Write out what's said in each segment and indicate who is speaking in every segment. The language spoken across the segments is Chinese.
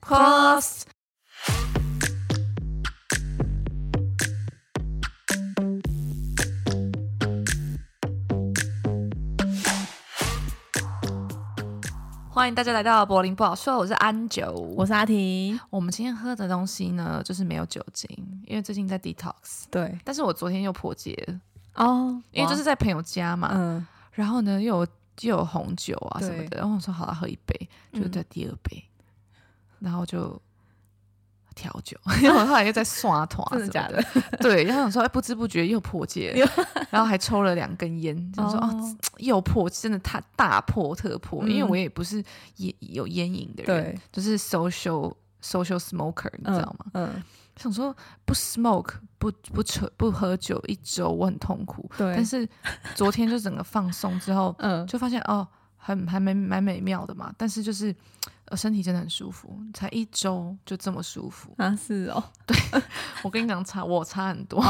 Speaker 1: Cross。欢迎大家来到柏林不好说，我是安九，
Speaker 2: 我是阿婷。
Speaker 1: 我们今天喝的东西呢，就是没有酒精，因为最近在 detox。
Speaker 2: 对，
Speaker 1: 但是我昨天又破戒了。
Speaker 2: 哦，
Speaker 1: 因为就是在朋友家嘛，
Speaker 2: 嗯，
Speaker 1: 然后呢又有又有红酒啊什么的，然后我说好了，喝一杯，就在第二杯，
Speaker 2: 嗯、
Speaker 1: 然后就调酒，因为我后来又在刷团，
Speaker 2: 真的假的？
Speaker 1: 对，然后想说，哎，不知不觉又破戒了，然后还抽了两根烟，想说哦，哦，又破，真的太大破特破，嗯、因为我也不是烟有烟瘾的人，就是 social social smoker，你知道吗？
Speaker 2: 嗯，嗯
Speaker 1: 想说不 smoke 不不抽不喝酒一周我很痛苦，
Speaker 2: 对，
Speaker 1: 但是昨天就整个放松之后，嗯，就发现哦，很还蛮蛮美妙的嘛，但是就是。呃，身体真的很舒服，才一周就这么舒服
Speaker 2: 啊！是哦，
Speaker 1: 对，我跟你讲差，我差很多。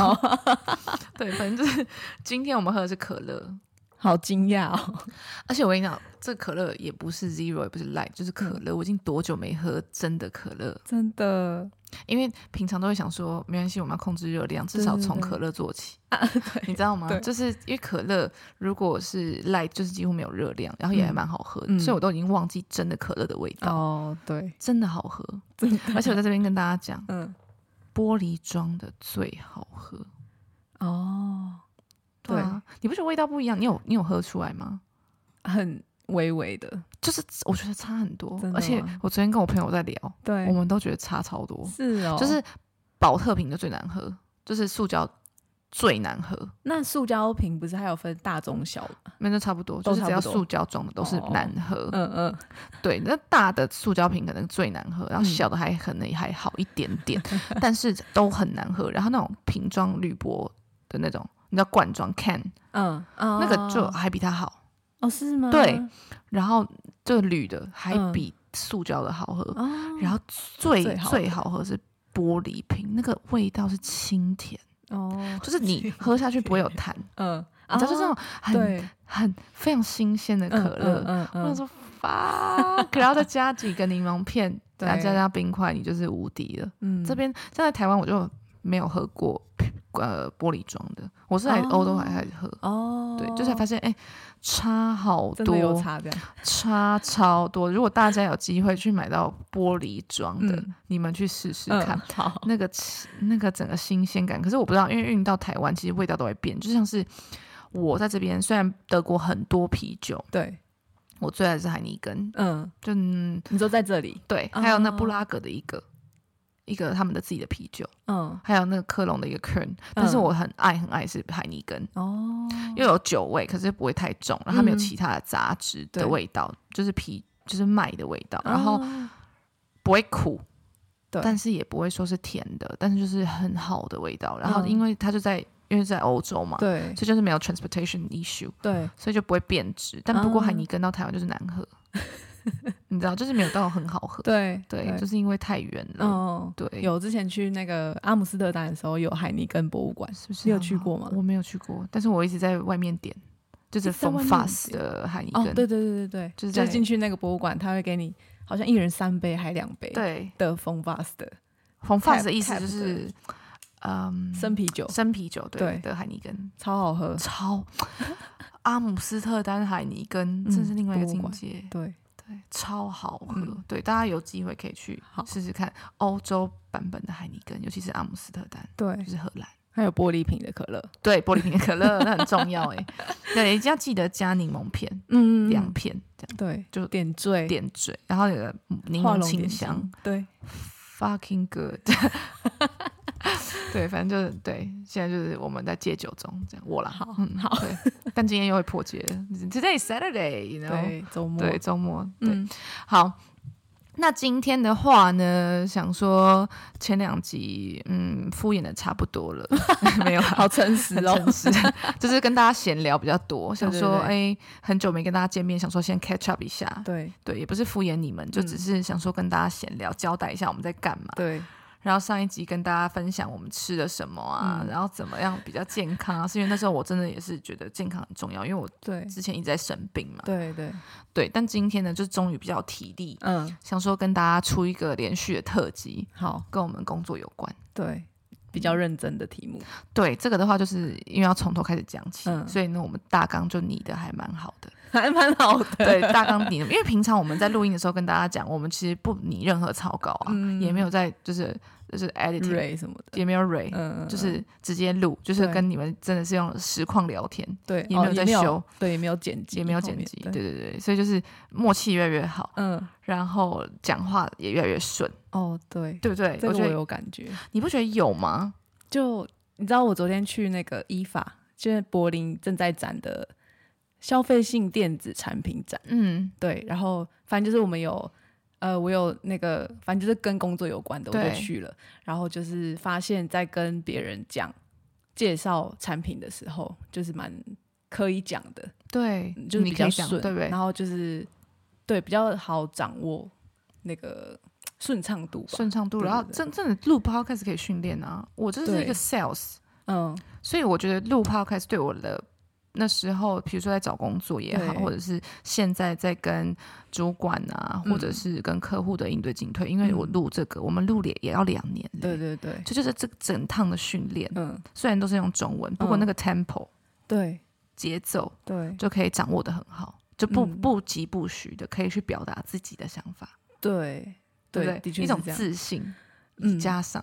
Speaker 1: 对，反正就是今天我们喝的是可乐，
Speaker 2: 好惊讶哦！
Speaker 1: 而且我跟你讲，这可乐也不是 zero，也不是 light，就是可乐。嗯、我已经多久没喝真的可乐？
Speaker 2: 真的。
Speaker 1: 因为平常都会想说，没关系，我们要控制热量，至少从可乐做起。
Speaker 2: 对对对，
Speaker 1: 你知道
Speaker 2: 吗？
Speaker 1: 就是因为可乐如果是 light，就是几乎没有热量，然后也还蛮好喝，
Speaker 2: 嗯、
Speaker 1: 所以我都已经忘记真的可乐的味道。
Speaker 2: 哦，对，
Speaker 1: 真的好喝，
Speaker 2: 真的。
Speaker 1: 而且我在这边跟大家讲，
Speaker 2: 嗯，
Speaker 1: 玻璃装的最好喝。
Speaker 2: 哦，
Speaker 1: 对啊，你不觉得味道不一样？你有你有喝出来吗？
Speaker 2: 很。微微的，
Speaker 1: 就是我觉得差很多，而且我昨天跟我朋友在聊，
Speaker 2: 对，
Speaker 1: 我们都觉得差超多。
Speaker 2: 是哦，
Speaker 1: 就是宝特瓶的最难喝，就是塑胶最难喝。
Speaker 2: 那塑胶瓶不是还有分大中小吗？
Speaker 1: 那就差不多，就是只要塑胶装的都是难喝。
Speaker 2: 嗯嗯，
Speaker 1: 对，那大的塑胶瓶可能最难喝，然后小的还可能还好一点点，但是都很难喝。然后那种瓶装铝箔的那种，你知道罐装 can，
Speaker 2: 嗯，
Speaker 1: 那个就还比它好。
Speaker 2: 哦，是吗？
Speaker 1: 对，然后这个铝的还比塑胶的好喝，嗯、然后最最好，喝是玻璃瓶，那个味道是清甜哦，就是你喝下去不会有痰，嗯，你知道就这种很对很非常新鲜的可乐，嗯嗯嗯，我说发，然后再加几个柠檬片，再加加冰块，你就是无敌了。嗯，这边在台湾我就没有喝过。呃，玻璃装的，我是来欧洲还开始喝？哦，对，就才发现哎，差好多，
Speaker 2: 差
Speaker 1: 差超多。如果大家有机会去买到玻璃装的，你们去试试看，好，那个那个整个新鲜感。可是我不知道，因为运到台湾，其实味道都会变。就像是我在这边，虽然德国很多啤酒，
Speaker 2: 对，
Speaker 1: 我最爱的是海尼根，嗯，就
Speaker 2: 你说在这里，
Speaker 1: 对，还有那布拉格的一个。一个他们的自己的啤酒，嗯，还有那个科隆的一个 Kern，但是我很爱很爱是海尼根哦，又有酒味，可是不会太重，然后它没有其他的杂质的味道，就是啤就是麦的味道，然后不会苦，对，但是也不会说是甜的，但是就是很好的味道。然后因为它就在因为在欧洲嘛，对，所以就是没有 transportation issue，对，所以就不会变质。但不过海尼根到台湾就是难喝。你知道，就是没有到很好喝。对对，就是因为太远了。哦，对，
Speaker 2: 有之前去那个阿姆斯特丹的时候，有海尼根博物馆，是不是？你有去过吗？
Speaker 1: 我没有去过，但是我一直在外面点，就是风 fast 的海尼根。
Speaker 2: 对对对对对，就是进去那个博物馆，他会给你好像一人三杯还两杯，对的风 fast 的。
Speaker 1: 风 fast 的意思就是，嗯，
Speaker 2: 生啤酒，
Speaker 1: 生啤酒对的海尼根，
Speaker 2: 超好喝，
Speaker 1: 超 阿姆斯特丹海尼根，这是另外一个境界，对。对，超好喝。嗯、对，大家有机会可以去试试看欧洲版本的海尼根，尤其是阿姆斯特丹，对，就是荷兰，
Speaker 2: 还有玻璃瓶的可乐，
Speaker 1: 对，玻璃瓶的可乐那很重要哎。对，一定要记得加柠檬片，嗯，两片这样，对，就点缀。点缀，然后有个柠檬清香，对，fucking good。对，反正就是对，现在就是我们在戒酒中，这样我啦，
Speaker 2: 好，嗯，好，
Speaker 1: 对，但今天又会破戒，Today is Saturday，you know，
Speaker 2: 对，周末，
Speaker 1: 对，周末，对，好，那今天的话呢，想说前两集，嗯，敷衍的差不多了，没有，
Speaker 2: 好诚实哦，
Speaker 1: 诚实，就是跟大家闲聊比较多，想说，哎，很久没跟大家见面，想说先 catch up 一下，对，对，也不是敷衍你们，就只是想说跟大家闲聊，交代一下我们在干嘛，对。然后上一集跟大家分享我们吃了什么啊，嗯、然后怎么样比较健康啊？是因为那时候我真的也是觉得健康很重要，因为我对之前一直在生病嘛。
Speaker 2: 对对
Speaker 1: 对，但今天呢，就终于比较体力，嗯，想说跟大家出一个连续的特辑，好，跟我们工作有关。
Speaker 2: 对。比较认真的题目，
Speaker 1: 对这个的话，就是因为要从头开始讲起，嗯、所以呢，我们大纲就拟的还蛮好的，
Speaker 2: 还蛮好的。
Speaker 1: 对，大纲拟的，因为平常我们在录音的时候跟大家讲，我们其实不拟任何草稿啊，嗯、也没有在就是。就是 editing
Speaker 2: 什么的，
Speaker 1: 也没有 ray，嗯，就是直接录，就是跟你们真的是用实况聊天，
Speaker 2: 对，
Speaker 1: 也没有在修，
Speaker 2: 对，也没有剪辑，
Speaker 1: 也没有剪辑，对对对，所以就是默契越来越好，嗯，然后讲话也越来越顺，
Speaker 2: 哦，对，
Speaker 1: 对不对？
Speaker 2: 这个我有感觉，
Speaker 1: 你不觉得有吗？
Speaker 2: 就你知道，我昨天去那个伊法就是柏林正在展的消费性电子产品展，嗯，对，然后反正就是我们有。呃，我有那个，反正就是跟工作有关的，我就去了。然后就是发现，在跟别人讲介绍产品的时候，就是蛮可以讲的，
Speaker 1: 对，
Speaker 2: 就是比较顺，
Speaker 1: 对不对？
Speaker 2: 然后就是对比较好掌握那个顺畅度，
Speaker 1: 顺畅度。然后真正的录 podcast 可以训练啊，我这是一个 sales，嗯，所以我觉得录 podcast 对我的。那时候，比如说在找工作也好，或者是现在在跟主管啊，或者是跟客户的应对进退，因为我录这个，我们录也也要两年。
Speaker 2: 对对对，
Speaker 1: 这就是这整趟的训练。嗯，虽然都是用中文，不过那个 tempo，
Speaker 2: 对，
Speaker 1: 节奏，对，就可以掌握的很好，就不不疾不徐的可以去表达自己的想法。
Speaker 2: 对对，
Speaker 1: 一种自信，加上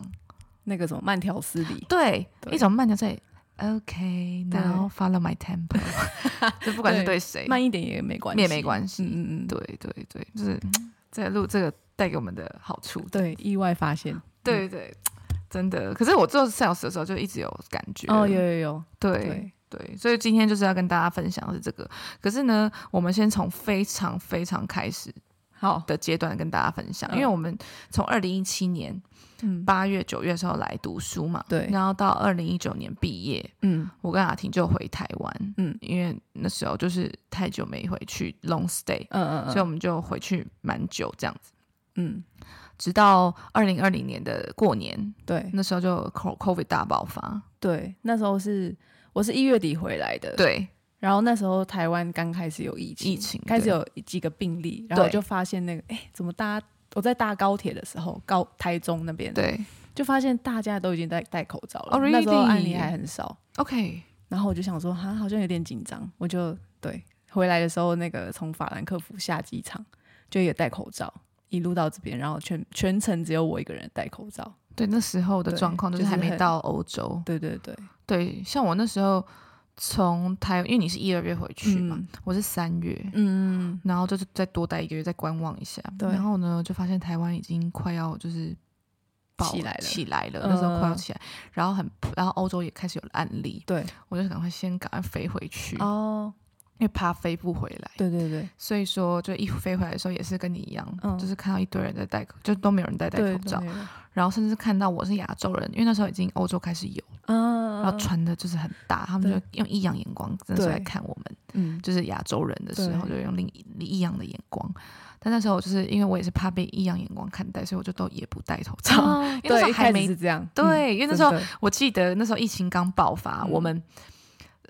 Speaker 2: 那个什么慢条斯理，
Speaker 1: 对，一种慢条斯理。OK，now follow my tempo。就不管是对谁，
Speaker 2: 慢一点也没关系，
Speaker 1: 也没关系。嗯嗯，对对对，就是在 录这个带给我们的好处。
Speaker 2: 对，意外发现。
Speaker 1: 对对，真的。可是我做 sales 的时候就一直有感觉。
Speaker 2: 哦，有有有。
Speaker 1: 对对，所以今天就是要跟大家分享的是这个。可是呢，我们先从非常非常开始好。的阶段跟大家分享，因为我们从二零一七年。八月九月的时候来读书嘛，对，然后到二零一九年毕业，嗯，我跟阿婷就回台湾，嗯，因为那时候就是太久没回去 long stay，嗯嗯，所以我们就回去蛮久这样子，嗯，直到二零二零年的过年，对，那时候就 COVID 大爆发，
Speaker 2: 对，那时候是我是一月底回来的，
Speaker 1: 对，
Speaker 2: 然后那时候台湾刚开始有疫情，疫情开始有几个病例，然后我就发现那个，哎，怎么大家。我在搭高铁的时候，高台中那边，对，就发现大家都已经在戴口罩了。Oh? 那时候案例还很少。OK，然后我就想说，哈，好像有点紧张。我就对回来的时候，那个从法兰克福下机场就也戴口罩，一路到这边，然后全全程只有我一个人戴口罩。
Speaker 1: 对，那时候的状况就是还没到欧洲。
Speaker 2: 对对对
Speaker 1: 对，像我那时候。从台，因为你是一二月回去嘛，嗯、我是三月，嗯，然后就是再多待一个月，再观望一下，对，然后呢，就发现台湾已经快要就是
Speaker 2: 起来了，
Speaker 1: 起来了，那时候快要起来，然后很，然后欧洲也开始有了案例，对，我就赶快先赶快飞回去哦，因为怕飞不回来，
Speaker 2: 对对对，
Speaker 1: 所以说就一飞回来的时候也是跟你一样，嗯、就是看到一堆人在戴口，就都没有人戴戴口罩，然后甚至看到我是亚洲人，因为那时候已经欧洲开始有，嗯。然后穿的就是很大，他们就用异样眼光真的是来看我们，嗯，就是亚洲人的时候就用另异样的眼光。但那时候就是因为我也是怕被异样眼光看待，所以我就都也不戴口罩。因为那时候还没
Speaker 2: 是这样，
Speaker 1: 对，因为那时候我记得那时候疫情刚爆发，我们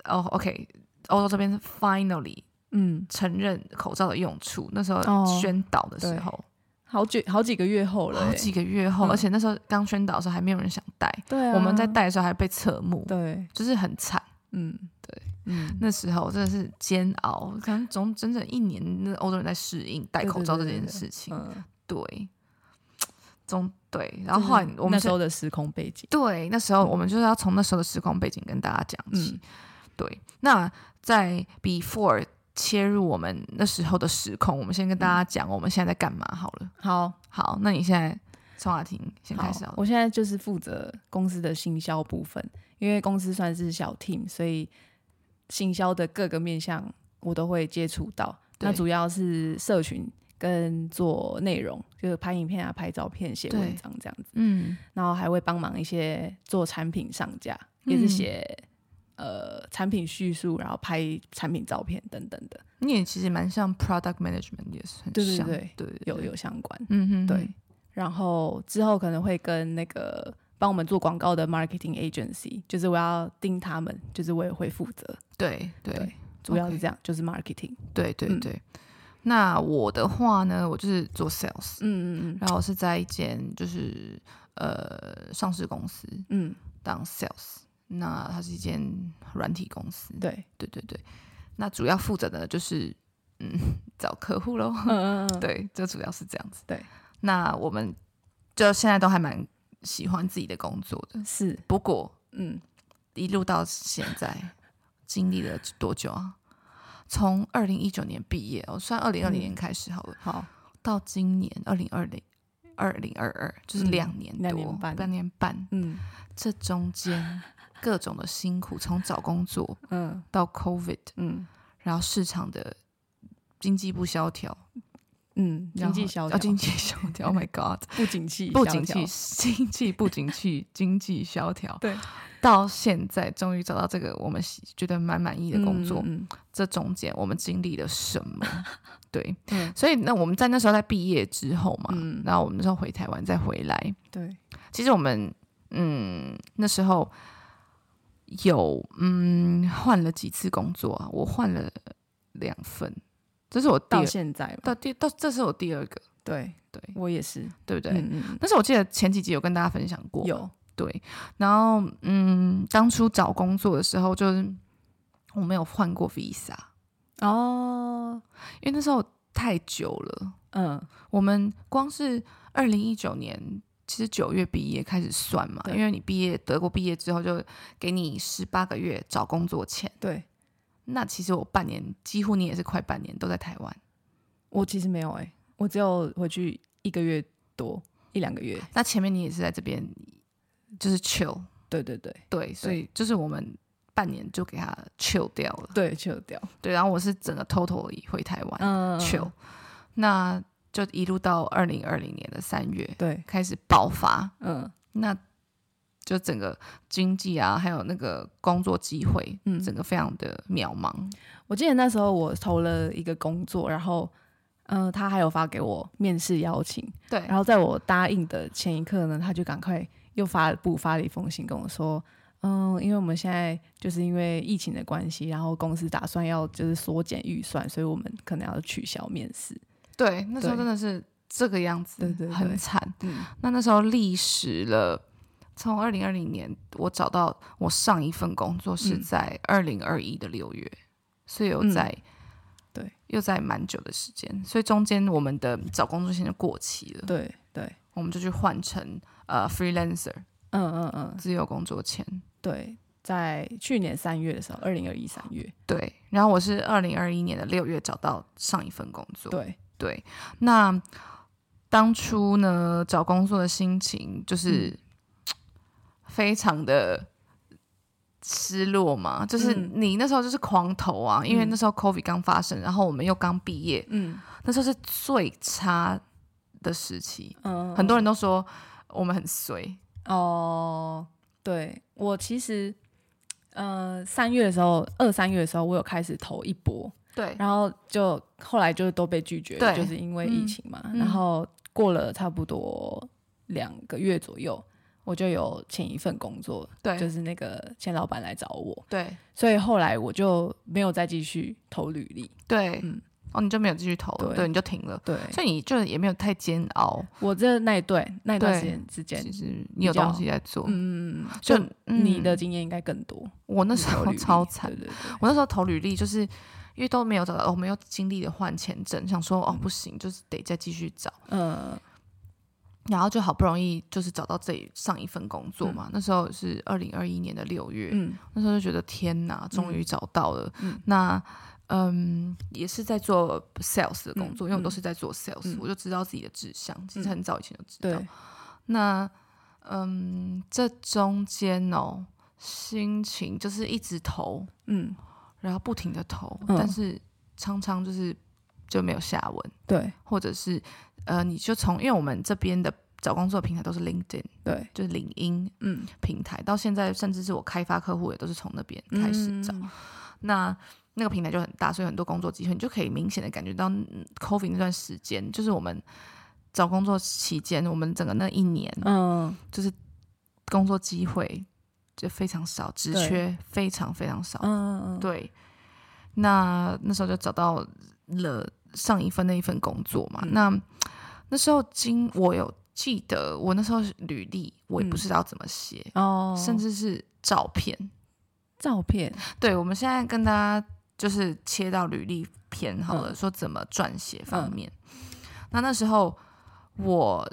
Speaker 1: 哦，OK，欧洲这边是 finally 嗯。承认口罩的用处，那时候宣导的时候。
Speaker 2: 好久好几个月后了，
Speaker 1: 好几个月后，而且那时候刚宣导的时候还没有人想戴，对，我们在戴的时候还被侧目，对，就是很惨，嗯，对，嗯，那时候真的是煎熬，可能总整整一年，那欧洲人在适应戴口罩这件事情，对，总对，然后后来我们
Speaker 2: 那时候的时空背景，
Speaker 1: 对，那时候我们就是要从那时候的时空背景跟大家讲起，对，那在 before。切入我们那时候的时空，我们先跟大家讲我们现在在干嘛好了。
Speaker 2: 好，
Speaker 1: 好，那你现在宋雅婷先开始好了。
Speaker 2: 我现在就是负责公司的行销部分，因为公司算是小 team，所以行销的各个面向我都会接触到。那主要是社群跟做内容，就是拍影片啊、拍照片、写文章这样子。嗯，然后还会帮忙一些做产品上架，也是写。呃，产品叙述，然后拍产品照片等等的，
Speaker 1: 你也其实蛮像 product management，也是很像，
Speaker 2: 对对对，对，有有相关，嗯哼，对。然后之后可能会跟那个帮我们做广告的 marketing agency，就是我要盯他们，就是我也会负责。
Speaker 1: 对对，对，
Speaker 2: 主要是这样.就是 marketing。
Speaker 1: 对对对。嗯那我的话呢，我就是做 sales，
Speaker 2: 嗯嗯嗯，
Speaker 1: 然后我是在一间就是呃上市公司，
Speaker 2: 嗯，
Speaker 1: 当 sales，那它是一间软体公司，
Speaker 2: 对。
Speaker 1: 对对对，那主要负责的就是嗯 找客户喽，
Speaker 2: 嗯嗯嗯，
Speaker 1: 对，就主要是这样子，
Speaker 2: 对，
Speaker 1: 那我们就现在都还蛮喜欢自己的工作的，
Speaker 2: 是，
Speaker 1: 不过
Speaker 2: 嗯，
Speaker 1: 一路到现在 经历了多久啊？从二零一九年毕业，我算二零二零年开始好了，
Speaker 2: 嗯，好，
Speaker 1: 到今年二零二零二零二二，就是两年多，两
Speaker 2: 年半，
Speaker 1: 两年半，
Speaker 2: 嗯，
Speaker 1: 这中间各种的辛苦，从找工作，
Speaker 2: 嗯，
Speaker 1: 到 COVID，
Speaker 2: 嗯，
Speaker 1: 然后市场的经济不萧条。
Speaker 2: 嗯，经济萧条，
Speaker 1: 经济萧条，Oh my God，
Speaker 2: 不景气，
Speaker 1: 不景气，经济不景气，经济萧条。
Speaker 2: 对，
Speaker 1: 到现在终于找到这个我们觉得蛮满意的工作。
Speaker 2: 嗯，
Speaker 1: 这中间我们经历了什么？对，
Speaker 2: 嗯，
Speaker 1: 所以那我们在那时候在毕业之后嘛，
Speaker 2: 嗯，
Speaker 1: 然后我们那时候回台湾再回来。
Speaker 2: 对，
Speaker 1: 其实我们嗯那时候有嗯换了几次工作啊，我换了两份。这是我
Speaker 2: 到现在
Speaker 1: 到第到这是我第二个，
Speaker 2: 对
Speaker 1: 对，
Speaker 2: 我也是，
Speaker 1: 对不对？
Speaker 2: 嗯嗯。
Speaker 1: 但是我记得前几集有跟大家分享过，
Speaker 2: 有
Speaker 1: 对。然后嗯，当初找工作的时候，就是我没有换过 visa
Speaker 2: 哦，
Speaker 1: 因为那时候太久了。
Speaker 2: 嗯，
Speaker 1: 我们光是二零一九年，其实九月毕业开始算嘛，因为你毕业德国毕业之后，就给你十八个月找工作钱，
Speaker 2: 对。
Speaker 1: 那其实我半年，几乎你也是快半年都在台湾。
Speaker 2: 我其实没有哎、欸，我只有回去一个月多一两个月。
Speaker 1: 那前面你也是在这边，就是 chill。
Speaker 2: 对对对
Speaker 1: 对，所以就是我们半年就给他 chill 掉了。
Speaker 2: 对，chill 掉。
Speaker 1: 对，然后我是整个 totally 回台湾，
Speaker 2: 嗯
Speaker 1: ，chill。那就一路到二零二零年的三月，
Speaker 2: 对，
Speaker 1: 开始爆发。
Speaker 2: 嗯，
Speaker 1: 那。就整个经济啊，还有那个工作机会，
Speaker 2: 嗯，
Speaker 1: 整个非常的渺茫。
Speaker 2: 我记得那时候我投了一个工作，然后，嗯、呃，他还有发给我面试邀请，
Speaker 1: 对。
Speaker 2: 然后在我答应的前一刻呢，他就赶快又发布发了一封信跟我说，嗯，因为我们现在就是因为疫情的关系，然后公司打算要就是缩减预算，所以我们可能要取消面试。
Speaker 1: 对，那时候真的是这个样子，
Speaker 2: 对对，对，
Speaker 1: 很惨。
Speaker 2: 嗯，
Speaker 1: 那那时候历时了。从二零二零年，我找到我上一份工作是在二零二一的六月，嗯，所以又在，嗯，
Speaker 2: 对，
Speaker 1: 又在蛮久的时间，所以中间我们的找工作现在过期了，
Speaker 2: 对对，
Speaker 1: 我们就去换成呃 freelancer，
Speaker 2: 嗯嗯嗯，
Speaker 1: 自由工作签，
Speaker 2: 对，在去年三月的时候，二零二一三月，
Speaker 1: 对，然后我是二零二一年的六月找到上一份工作，
Speaker 2: 对
Speaker 1: 对，那当初呢找工作的心情就是。嗯非常的失落嘛，就是你那时候就是狂投啊，嗯、因为那时候 COVID 刚发生，然后我们又刚毕业，
Speaker 2: 嗯，
Speaker 1: 那时候是最差的时期，
Speaker 2: 嗯，
Speaker 1: 很多人都说我们很衰
Speaker 2: 哦。对，我其实，呃，三月的时候，二三月的时候，我有开始投一波，
Speaker 1: 对，
Speaker 2: 然后就后来就都被拒绝了，就是因为疫情嘛，嗯、然后过了差不多两个月左右。我就有前一份工作，
Speaker 1: 对，
Speaker 2: 就是那个前老板来找我，
Speaker 1: 对，
Speaker 2: 所以后来我就没有再继续投履历，
Speaker 1: 对，
Speaker 2: 嗯，
Speaker 1: 哦，你就没有继续投了，
Speaker 2: 对，
Speaker 1: 对，你就停了，
Speaker 2: 对，
Speaker 1: 所以你就也没有太煎熬。
Speaker 2: 我这那一段那一段时间之间，
Speaker 1: 其实你有东西在做，
Speaker 2: 嗯，就你的经验应该更多。
Speaker 1: 我那时候超惨，
Speaker 2: 对对对，
Speaker 1: 我那时候投履历就是因为都没有找到，我没有经历了换签证，想说哦不行，就是得再继续找，
Speaker 2: 嗯。
Speaker 1: 然后就好不容易就是找到这上一份工作嘛，嗯、那时候是二零二一年的六月，
Speaker 2: 嗯，
Speaker 1: 那时候就觉得天哪，终于找到了。
Speaker 2: 嗯、
Speaker 1: 那嗯，也是在做 sales 的工作，
Speaker 2: 嗯、
Speaker 1: 因为我都是在做 sales，、嗯、我就知道自己的志向，其实很早以前就知道。
Speaker 2: 对，
Speaker 1: 那嗯，这中间哦，心情就是一直投，
Speaker 2: 嗯，
Speaker 1: 然后不停的投，
Speaker 2: 嗯、
Speaker 1: 但是常常就是就没有下文，
Speaker 2: 对，
Speaker 1: 或者是。呃，你就从，因为我们这边的找工作平台都是 LinkedIn，
Speaker 2: 对，
Speaker 1: 就是领英
Speaker 2: 嗯。
Speaker 1: 平台，到现在甚至是我开发客户也都是从那边开始找。
Speaker 2: 嗯、
Speaker 1: 那那个平台就很大，所以很多工作机会，你就可以明显的感觉到 COVID 那段时间，就是我们找工作期间，我们整个那一年，嗯，就是工作机会就非常少，职缺非常非常少，嗯嗯嗯对。那那时候就找到了上一份那一份工作嘛。嗯、那那时候经我有记得，我那时候履历我也不知道怎么写、嗯、哦，甚至是照片，
Speaker 2: 照片。
Speaker 1: 对，我们现在跟大家就是切到履历篇好了，嗯、说怎么撰写方面。嗯、那那时候我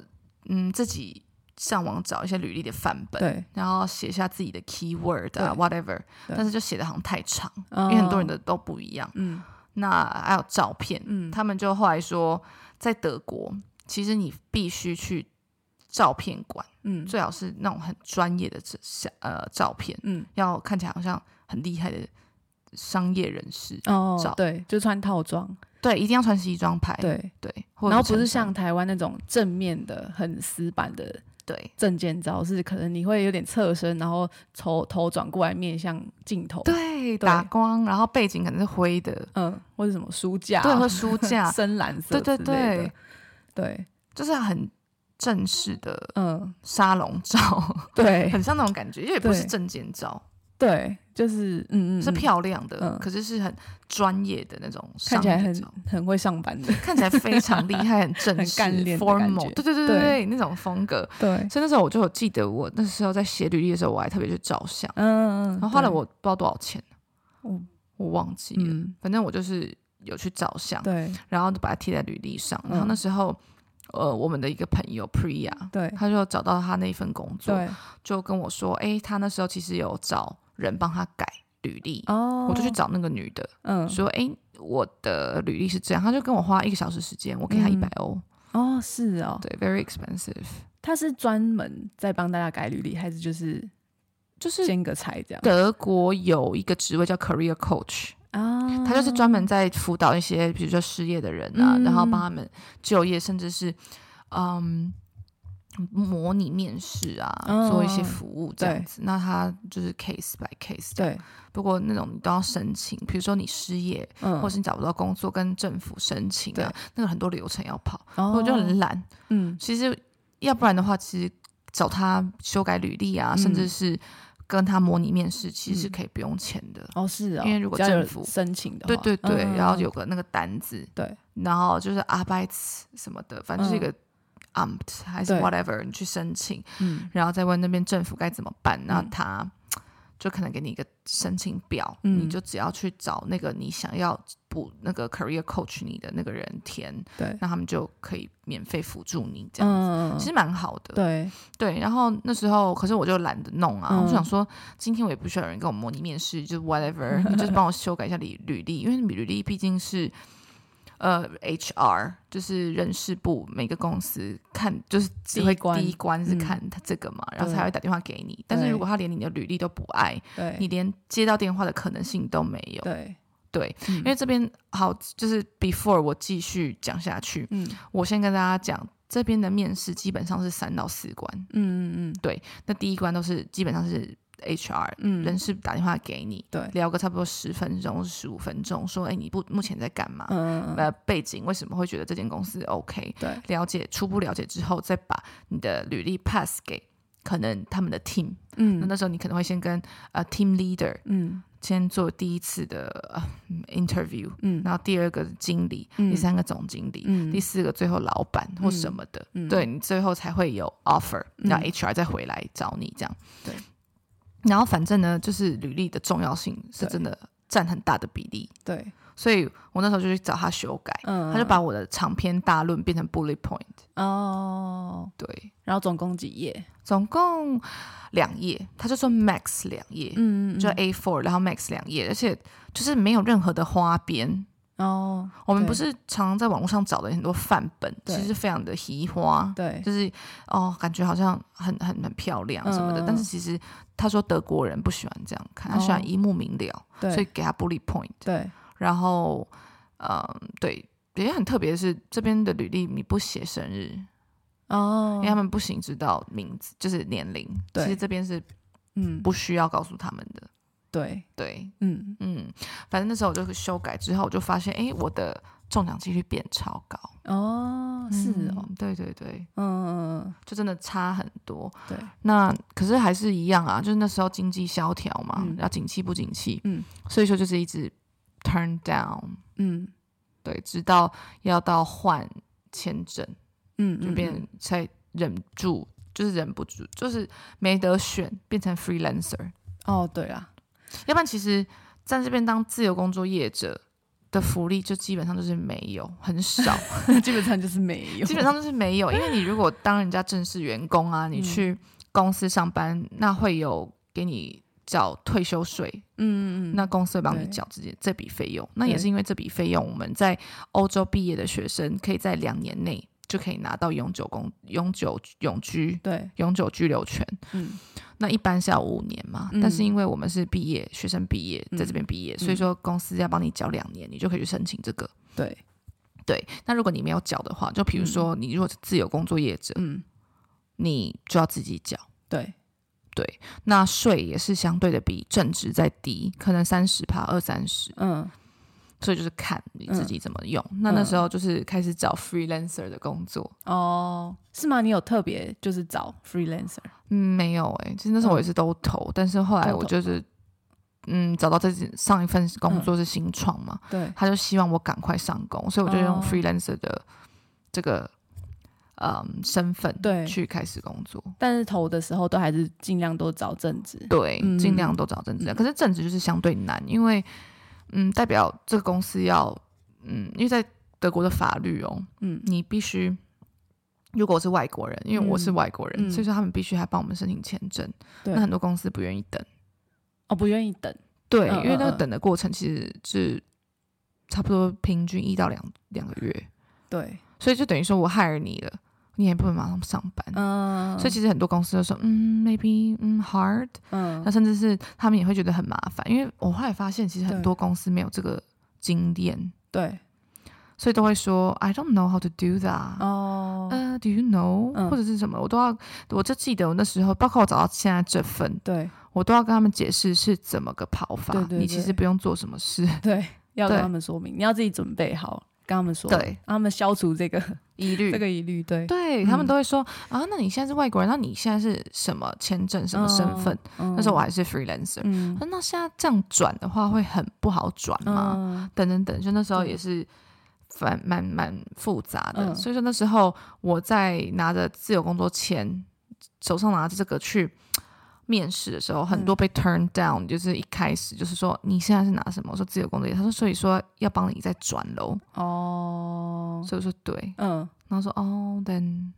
Speaker 1: 嗯自己上网找一些履历的范本，对，然后写下自己的 keyword 啊，whatever，但是就写的好像太长，哦、因为很多人的都不一样。嗯，那还有照片，嗯，他们就后来说，在德国，其实你必须去照片馆，嗯，最好是那种很专业的照呃照片，嗯，要看起来好像很厉害的商业人士
Speaker 2: 哦，照。对，就穿套装，
Speaker 1: 对，一定要穿西装拍，
Speaker 2: 对。对，然后不是像台湾那种正面的很死板的。对，证件照是可能你会有点侧身，然后头头转过来面向镜头，
Speaker 1: 对，打光，然后背景可能是灰的，
Speaker 2: 嗯，或者什么书架，
Speaker 1: 对，或书架。
Speaker 2: 深蓝色，对对对，对，
Speaker 1: 就是很正式的，嗯，沙龙照，
Speaker 2: 对，
Speaker 1: 很像那种感觉，因为不是证件照。
Speaker 2: 对，就是嗯嗯，
Speaker 1: 是漂亮的，嗯、可是是很专业的那种，
Speaker 2: 看起来很很会上班的，
Speaker 1: 看起来非常厉害，很正式、
Speaker 2: 干练
Speaker 1: formal，对对对对对，那种风格。
Speaker 2: 对，
Speaker 1: 所以那时候我就有记得，我那时候在写履历的时候，我还特别去照相，嗯嗯嗯，然后花了我不知道多少钱，我我忘记了，嗯、反正我就是有去照相，
Speaker 2: 对，
Speaker 1: 然后就把它贴在履历上。然后那时候，呃，我们的一个朋友 Priya，对，他就找到他那一份工作，对，就跟我说，哎，他那时候其实有找。人帮他改履历，oh, 我就去找那个女的，嗯，说，哎、欸，我的履历是这样，他就跟我花一个小时时间，我给他一百欧，
Speaker 2: 哦，是哦，
Speaker 1: 对，very expensive。
Speaker 2: 他是专门在帮大家改履历，还是就是就是兼个差这样？
Speaker 1: 德国有一个职位叫 career coach 啊，oh, 他就是专门在辅导一些比如说失业的人啊，嗯、然后帮他们就业，甚至是嗯。模拟面试啊，嗯、做一些服务这样子，那他就是 case by case。对，不过那种你都要申请，比如说你失业，嗯、或是你找不到工作，跟政府申请啊，那个很多流程要跑，哦、我就很懒。嗯，其实要不然的话，其实找他修改履历啊，嗯、甚至是跟他模拟面试，其实是可以不用钱的。
Speaker 2: 哦，是啊、哦，
Speaker 1: 因为如果政府
Speaker 2: 申请的话，
Speaker 1: 对对对，嗯、然后有个那个单子，
Speaker 2: 对，
Speaker 1: 然后就是 Arbeits 什么的，反正就是一个。嗯 Amt 还是 whatever，你去申请，嗯，然后再问那边政府该怎么办，那、嗯、他就可能给你一个申请表，嗯，你就只要去找那个你想要补那个 career coach 你的那个人填，对，那他们就可以免费辅助你这样子，嗯、其实蛮好的，
Speaker 2: 对。
Speaker 1: 对。然后那时候，可是我就懒得弄啊，嗯、我就想说，今天我也不需要有人跟我模拟面试，就是 whatever，你就是帮我修改一下履履历，因为履历毕竟是。呃，HR 就是人事部，每个公司看就是只会第一关是看他这个嘛，嗯、然后才会打电话给你。但是如果他连你的履历都不爱，对你连接到电话的可能性都没有。对对，嗯、因为这边好，就是 before 我继续讲下去，嗯，我先跟大家讲，这边的面试基本上是三到四关。嗯嗯嗯，对，那第一关都是基本上是。HR，嗯，人事打电话给你，对，聊个差不多十分钟、十五分钟，说，哎，你不目前在干嘛？嗯，呃，背景为什么会觉得这间公司 OK？对，了解初步了解之后，再把你的履历 pass 给可能他们的 team，嗯，那那时候你可能会先跟呃 team leader，嗯，先做第一次的呃 interview，嗯，然后第二个经理，第三个总经理，嗯，第四个最后老板或什么的，嗯，对你最后才会有 offer，让 HR 再回来找你这样，对。然后反正呢，就是履历的重要性是真的占很大的比例。对，所以我那时候就去找他修改，嗯，他就把我的长篇大论变成 bullet point。哦，对，
Speaker 2: 然后总共几页？
Speaker 1: 总共两页，他就说 max 两页，嗯，就 A4，然后 max 两页，而且就是没有任何的花边。哦，我们不是常常在网络上找的很多范本，其实非常的奇花，对，就是哦，感觉好像很很很漂亮什么的，但是其实他说德国人不喜欢这样看，他喜欢一目明了，所以给他 bullet point，对，然后嗯，对，也很特别的是这边的履历你不写生日哦，因为他们不行知道名字就是年龄，其实这边是嗯。不需要告诉他们的。对。对，嗯。嗯，反正那时候我就修改之后，我就发现，哎，我的中奖几率变超高。
Speaker 2: 哦，是哦，
Speaker 1: 嗯、对对对，
Speaker 2: 嗯嗯嗯，
Speaker 1: 就真的差很多。
Speaker 2: 对，
Speaker 1: 那可是还是一样啊，就是那时候经济萧条嘛，
Speaker 2: 嗯、
Speaker 1: 要景气不景气，
Speaker 2: 嗯，
Speaker 1: 所以说就是一直 turn down，
Speaker 2: 嗯，
Speaker 1: 对，直到要到换签证，
Speaker 2: 嗯，
Speaker 1: 就变。才忍住，就是忍不住，就是没得选，变成 freelancer。
Speaker 2: 哦，对啊，
Speaker 1: 要不然其实在这边当自由工作业者的福利就基本上就是没有，很少，
Speaker 2: 基本上就是没有，
Speaker 1: 基本上就是没有。因为你如果当人家正式员工啊，你去公司上班，嗯、那会有给你缴退休税，
Speaker 2: 嗯嗯嗯，
Speaker 1: 那公司会帮你缴这这笔费用。那也是因为这笔费用，我们在欧洲毕业的学生可以在两年内就可以拿到永久工、永久永居，
Speaker 2: 对，
Speaker 1: 永久居留权，
Speaker 2: 嗯。
Speaker 1: 那一般是要五年嘛，嗯、但是因为我们是毕业学生毕业，在这边毕业，嗯、所以说公司要帮你缴两年，你就可以去申请这个。
Speaker 2: 对，
Speaker 1: 对。那如果你没有缴的话，就比如说你如果是自由工作业者，
Speaker 2: 嗯，
Speaker 1: 你就要自己缴。
Speaker 2: 对，
Speaker 1: 对。那税也是相对的比正职再低，可能三十趴二三十。
Speaker 2: 嗯。
Speaker 1: 所以就是看你自己怎么用。嗯、那那时候就是开始找 freelancer 的工作。
Speaker 2: 哦，是吗？你有特别就是找 freelancer？
Speaker 1: 嗯，没有哎、欸。其实那时候我也是都投，嗯、但是后来我就是嗯找到这上一份工作是新创嘛，
Speaker 2: 嗯、对，
Speaker 1: 他就希望我赶快上工，所以我就用 freelancer 的这个、哦、嗯身份对去开始工作。
Speaker 2: 但是投的时候都还是尽量都找正职，
Speaker 1: 对，尽量都找正职。嗯、可是正职就是相对难，因为。嗯，代表这个公司要，嗯，因为在德国的法律哦，嗯，你必须，如果我是外国人，因为我是外国人，嗯、所以说他们必须还帮我们申请签证。对那很多公司不愿意等，
Speaker 2: 哦，不愿意等，
Speaker 1: 对，嗯、因为那个等的过程其实是差不多平均一到两两个月，
Speaker 2: 对，
Speaker 1: 所以就等于说我 hire 你了。你也不能马上上班，
Speaker 2: 嗯，
Speaker 1: 所以其实很多公司都说，嗯，maybe，嗯，hard，嗯，那甚至是他们也会觉得很麻烦，因为我后来发现，其实很多公司没有这个经验，
Speaker 2: 对，
Speaker 1: 所以都会说，I don't know how to do that，
Speaker 2: 哦，
Speaker 1: 呃，Do you know，或者是什么，我都要，我就记得我那时候，包括我找到现在这份，
Speaker 2: 对，
Speaker 1: 我都要跟他们解释是怎么个跑法，你其实不用做什么事，
Speaker 2: 对，要跟他们说明，你要自己准备好。跟他们说，对，让他们消除这个
Speaker 1: 疑虑，
Speaker 2: 这个疑虑，对，
Speaker 1: 对他们都会说啊，那你现在是外国人，那你现在是什么签证、什么身份？那时候我还是 freelancer，那现在这样转的话会很不好转吗？等等等，就那时候也是蛮蛮蛮复杂的，所以说那时候我在拿着自由工作签，手上拿着这个去。面试的时候，很多被 turn down，、嗯、就是一开始就是说你现在是拿什么？我说自由工作业，他说所以说要帮你再转喽。
Speaker 2: 哦，
Speaker 1: 所以我说对，
Speaker 2: 嗯，
Speaker 1: 然后说哦，then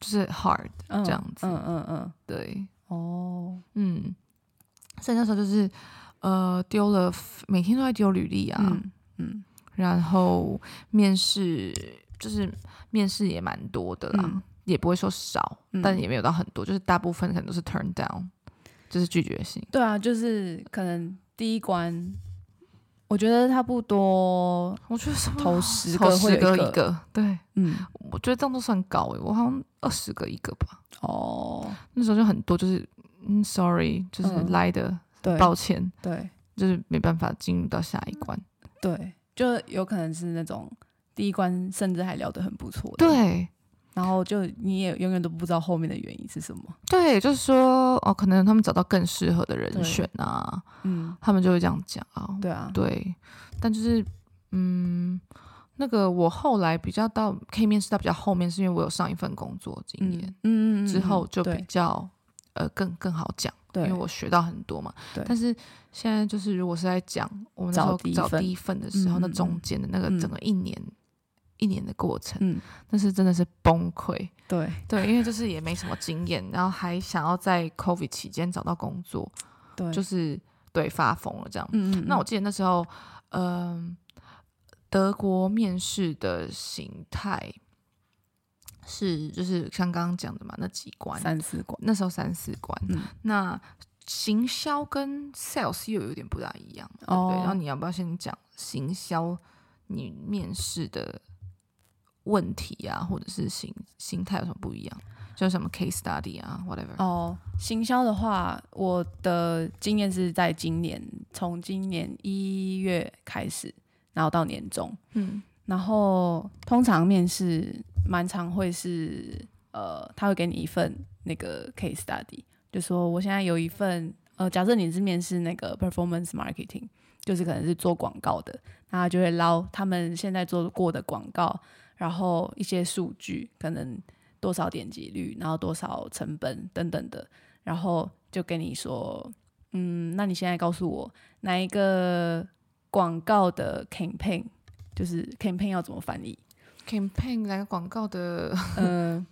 Speaker 1: 就是 hard、嗯、这样子，
Speaker 2: 嗯嗯。
Speaker 1: 对，
Speaker 2: 哦，
Speaker 1: 嗯，所以那时候就是呃丢了，每天都在丢履历啊，
Speaker 2: 嗯，嗯。
Speaker 1: 然后面试就是面试也蛮多的啦，嗯、也不会说少，嗯、但也没有到很多，就是大部分可能都是 turn down。就是拒绝性，
Speaker 2: 对啊，就是可能第一关，我觉得差不多，
Speaker 1: 我觉得
Speaker 2: 投十个会有一个，
Speaker 1: 一个对，
Speaker 2: 嗯，
Speaker 1: 我觉得这样都算高诶，我好像二十个一个吧。
Speaker 2: 哦，
Speaker 1: 那时候就很多，就是嗯，sorry，就是来的，
Speaker 2: 嗯、对，
Speaker 1: 抱歉，
Speaker 2: 对，
Speaker 1: 就是没办法进入到下一关，
Speaker 2: 对，就有可能是那种第一关甚至还聊得很不错的，
Speaker 1: 对。
Speaker 2: 然后就你也永远都不知道后面的原因是什么。
Speaker 1: 对，就是说哦，可能他们找到更适合的人选啊，
Speaker 2: 嗯，
Speaker 1: 他们就会这样讲啊。
Speaker 2: 对啊，
Speaker 1: 对，但就是嗯，那个我后来比较到可以面试到比较后面，是因为我有上一份工作经验，
Speaker 2: 嗯嗯，
Speaker 1: 之后就比较呃更更好讲，对，因为我学到很多嘛。对，但是现在就是如果是在讲我们那时候找第一份的时候，那中间的那个整个一年。一年的过程，嗯，但是真的是崩溃，
Speaker 2: 对
Speaker 1: 对，因为就是也没什么经验，然后还想要在 COVID 期间找到工作，
Speaker 2: 对，
Speaker 1: 就是对发疯了这样。
Speaker 2: 嗯，嗯，
Speaker 1: 那我记得那时候，嗯、呃，德国面试的形态是就是像刚刚讲的嘛，那几关
Speaker 2: 三四关，
Speaker 1: 那时候三四关，
Speaker 2: 嗯，
Speaker 1: 那行销跟 sales 又有点不大一样，哦，对，然后你要不要先讲行销？你面试的。问题啊，或者是心心态有什么不一样？就什么 case study 啊，whatever。
Speaker 2: 哦，行销的话，我的经验是在今年，从今年一月开始，然后到年终，
Speaker 1: 嗯，
Speaker 2: 然后通常面试蛮常会是呃，他会给你一份那个 case study，就说我现在有一份呃，假设你是面试那个 performance marketing，就是可能是做广告的，那他就会捞他们现在做过的广告，然后一些数据，可能多少点击率，然后多少成本等等的，然后就跟你说，嗯，那你现在告诉我哪一个广告的 campaign。就是 campaign 要怎么翻译
Speaker 1: ？campaign 来个广告的，
Speaker 2: 嗯，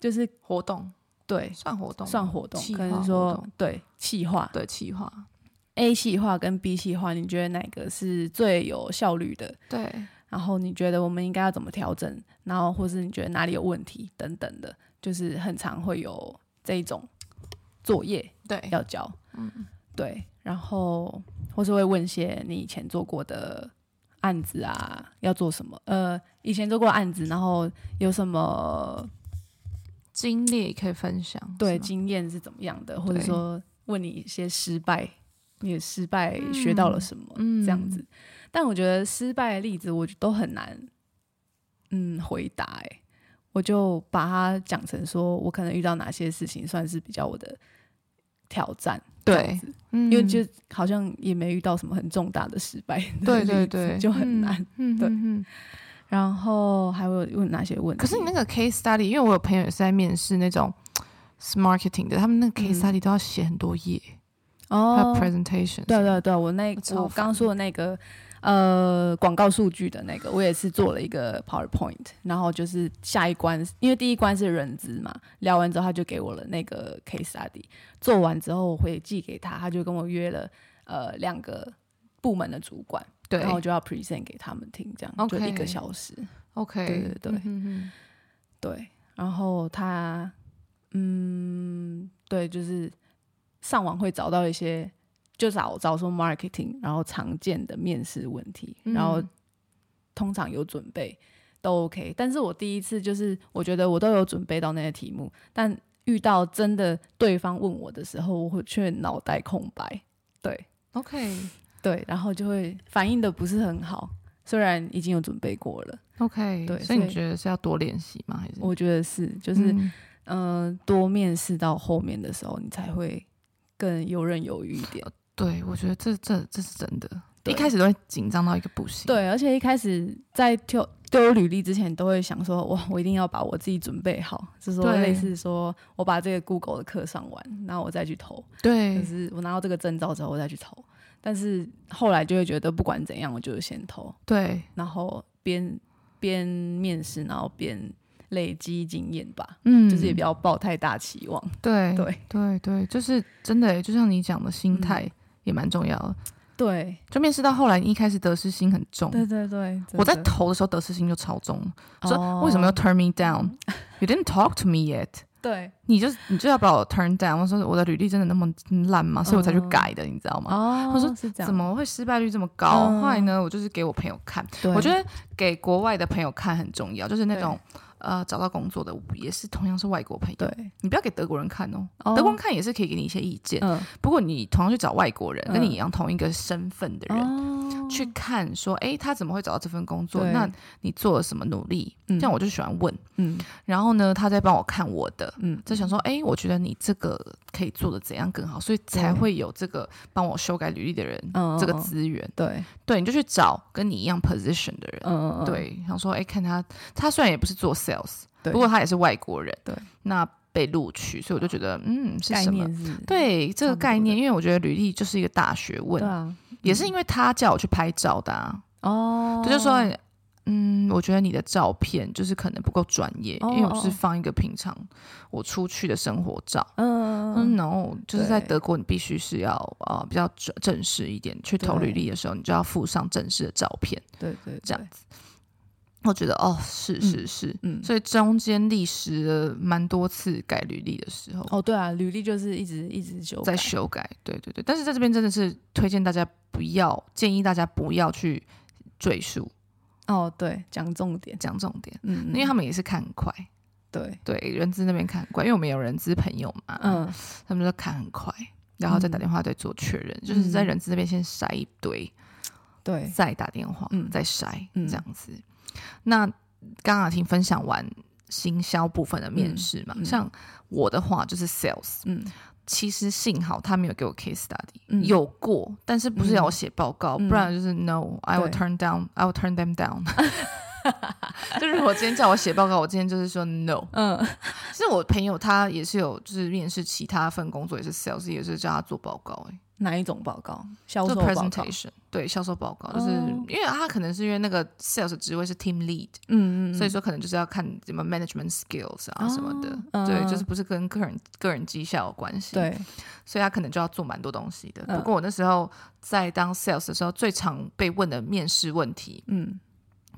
Speaker 2: 就是
Speaker 1: 活动，
Speaker 2: 对，
Speaker 1: 算活动，
Speaker 2: 算活动，可能说对企划，
Speaker 1: 对企划
Speaker 2: ，A 企划跟 B 企划，你觉得哪个是最有效率的？
Speaker 1: 对，
Speaker 2: 然后你觉得我们应该要怎么调整？然后或是你觉得哪里有问题等等的，就是很常会有这一种作业，对，要交，嗯，对，然后或是会问些你以前做过的。案子啊，要做什么？呃，以前做过案子，然后有什么
Speaker 1: 经历可以分享？
Speaker 2: 对，经验是怎么样的？或者说问你一些失败，你的失败学到了什么？嗯，这样子。但我觉得失败的例子，我都很难，嗯，回答。哎，我就把它讲成说，我可能遇到哪些事情算是比较我的挑战。对，因为就好像也没遇到什么很重大的失败，
Speaker 1: 对对对，
Speaker 2: 就很难。嗯，对。嗯然后还会问哪些问题？
Speaker 1: 可是你那个 case study，因为我有朋友也是在面试那种 marketing 的，他们那个 case study 都要写很多页哦，presentation。
Speaker 2: 对对对，我那我刚说的那个。呃，广告数据的那个，我也是做了一个 PowerPoint，然后就是下一关，因为第一关是人资嘛，聊完之后他就给我了那个 case study，做完之后我会寄给他，他就跟我约了呃两个部门的主管，对，然后我就要 present 给他们听，这样.就一个小时
Speaker 1: ，OK，
Speaker 2: 对对对，嗯、哼哼对，然后他嗯，对，就是上网会找到一些。就找找说 marketing，然后常见的面试问题，嗯、然后通常有准备都 OK。但是我第一次就是我觉得我都有准备到那些题目，但遇到真的对方问我的时候，我会却脑袋空白。对
Speaker 1: ，OK，
Speaker 2: 对，然后就会反应的不是很好，虽然已经有准备过了。
Speaker 1: OK，对，所以你觉得是要多练习吗？还是
Speaker 2: 我觉得是，就是嗯、呃，多面试到后面的时候，你才会更游刃有余一点。
Speaker 1: 对，我觉得这这这是真的。一开始都会紧张到一个不行。
Speaker 2: 对，而且一开始在丢丢履历之前，都会想说，哇，我一定要把我自己准备好，就是说类似说我把这个 Google 的课上完，然后我再去投。
Speaker 1: 对，
Speaker 2: 就是我拿到这个证照之后，我再去投。但是后来就会觉得，不管怎样，我就先投。
Speaker 1: 对，
Speaker 2: 然后边边面试，然后边。累积经验吧，
Speaker 1: 嗯，
Speaker 2: 就是也不要抱太大期望。
Speaker 1: 对对对对，就是真的，就像你讲的心态也蛮重要的。
Speaker 2: 对，
Speaker 1: 就面试到后来，你一开始得失心很重。
Speaker 2: 对对对，
Speaker 1: 我在投的时候得失心就超重，说为什么要 turn me down？You didn't talk to me yet。
Speaker 2: 对，
Speaker 1: 你就你就要把我 turn down。我说我的履历真的那么烂吗？所以我才去改的，你知道吗？
Speaker 2: 哦，
Speaker 1: 我说怎么会失败率这么高？后来呢，我就是给我朋友看。我觉得给国外的朋友看很重要，就是那种。呃，找到工作的也是同样是外国朋友，
Speaker 2: 对，你
Speaker 1: 不要给德国人看哦，德国人看也是可以给你一些意见。不过你同样去找外国人，跟你一样同一个身份的人去看，说，哎，他怎么会找到这份工作？那你做了什么努力？这样我就喜欢问，嗯，然后呢，他再帮我看我的，嗯，就想说，哎，我觉得你这个可以做的怎样更好，所以才会有这个帮我修改履历的人，这个资源，
Speaker 2: 对，
Speaker 1: 对，你就去找跟你一样 position 的人，嗯嗯，对，想说，哎，看他，他虽然也不是做 sales。对。不过他也是外国人，
Speaker 2: 对，
Speaker 1: 那被录取，所以我就觉得，嗯，是什
Speaker 2: 么？
Speaker 1: 对这个概念，因为我觉得履历就是一个大学问，
Speaker 2: 对啊，
Speaker 1: 也是因为他叫我去拍照的啊，哦，他就说，嗯，我觉得你的照片就是可能不够专业，哦、因为我是放一个平常我出去的生活照，嗯嗯，然后就是在德国，你必须是要呃、比较正正式一点，去投履历的时候，你就要附上正式的照片，
Speaker 2: 对，对对，
Speaker 1: 这样子。我觉得哦，是是是，嗯，嗯，所以中间历时了蛮多次改履历的时候。
Speaker 2: 哦，对啊，履历就是一直一直修
Speaker 1: 在修改，对对对。但是在这边真的是推荐大家不要，建议大家不要去赘述。
Speaker 2: 哦，对，讲重点，
Speaker 1: 讲重点，嗯，因为他们也是看很快，
Speaker 2: 对
Speaker 1: 对，人资那边看很快，因为我们有人资朋友嘛，嗯，他们就看很快，然后再打电话再做确认，嗯、就是在人资那边先筛一堆，
Speaker 2: 对，
Speaker 1: 再打电话，嗯，再筛，这样子。那刚刚听分享完行销部分的面试嘛，像我的话就是 sales，嗯，其实幸好他没有给我 case study，、嗯、有过，但是不是要我写报告，嗯、不然就是 no，I will turn down，I will turn them down。就是我今天叫我写报告，我今天就是说 no。嗯，其实我朋友他也是有，就是面试其他份工作也是 sales，也是叫他做报告。哎，
Speaker 2: 哪一种报告？销售报告。
Speaker 1: 对，销售报告，就是因为他可能是因为那个 sales 职位是 team lead，嗯嗯，所以说可能就是要看什么 management skills 啊什么的。对，就是不是跟个人个人绩效有关系。对，所以他可能就要做蛮多东西的。不过我那时候在当 sales 的时候，最常被问的面试问题，嗯。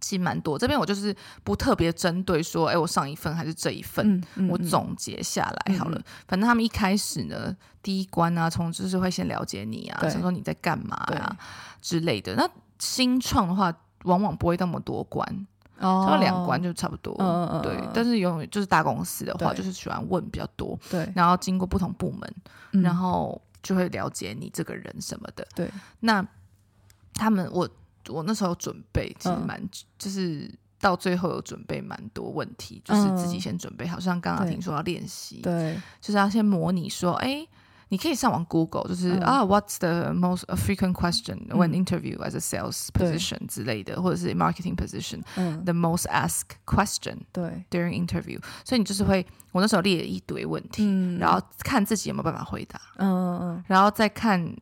Speaker 1: 其实蛮多，这边我就是不特别针对说，哎，我上一份还是这一份，嗯嗯、我总结下来好了。嗯、反正他们一开始呢，第一关啊，从就是会先了解你啊，想说你在干嘛啊之类的。那新创的话，往往不会那么多关，哦，就两关就差不多。嗯嗯、对，但是永远就是大公司的话，就是喜欢问比较多。对，然后经过不同部门，嗯、然后就会了解你这个人什么的。对，那他们我。我那时候准备其实蛮，嗯、就是到最后有准备蛮多问题，就是自己先准备，好像刚刚听说要练习，对，就是要先模拟说，哎，你可以上网 Google，就是、嗯、啊，What's the most frequent question when interview as a sales position、嗯、之类的，或者是 marketing position，the、嗯、most asked question，对，during interview，所以你就是会，我那时候列了一堆问题，嗯、然后看自己有没有办法回答，嗯嗯嗯，然后再看。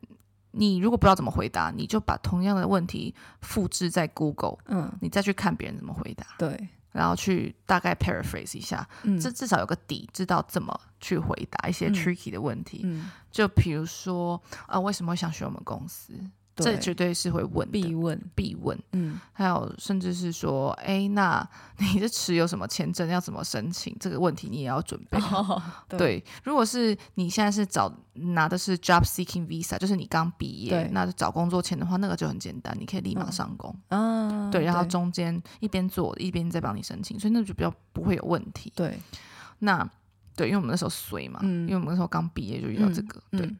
Speaker 1: 你如果不知道怎么回答，你就把同样的问题复制在 Google，嗯，你再去看别人怎么回答，对，然后去大概 paraphrase 一下，嗯，这至少有个底，知道怎么去回答一些 tricky 的问题，嗯，就比如说啊，为什么会想学我们公司？对这绝对是会问，必问，必问。嗯，还有甚至是说，哎，那你是持有什么签证？要怎么申请？这个问题你也要准备。哦、对，对，如果是你现在是找拿的是 job seeking visa，就是你刚毕业，对那找工作签的话，那个就很简单，你可以立马上工。嗯，对，然后中间一边做一边再帮你申请，所以那就比较不会有问题。对，那对，因为我们那时候衰嘛，嗯、因为我们那时候刚毕业就遇到这个，嗯、对。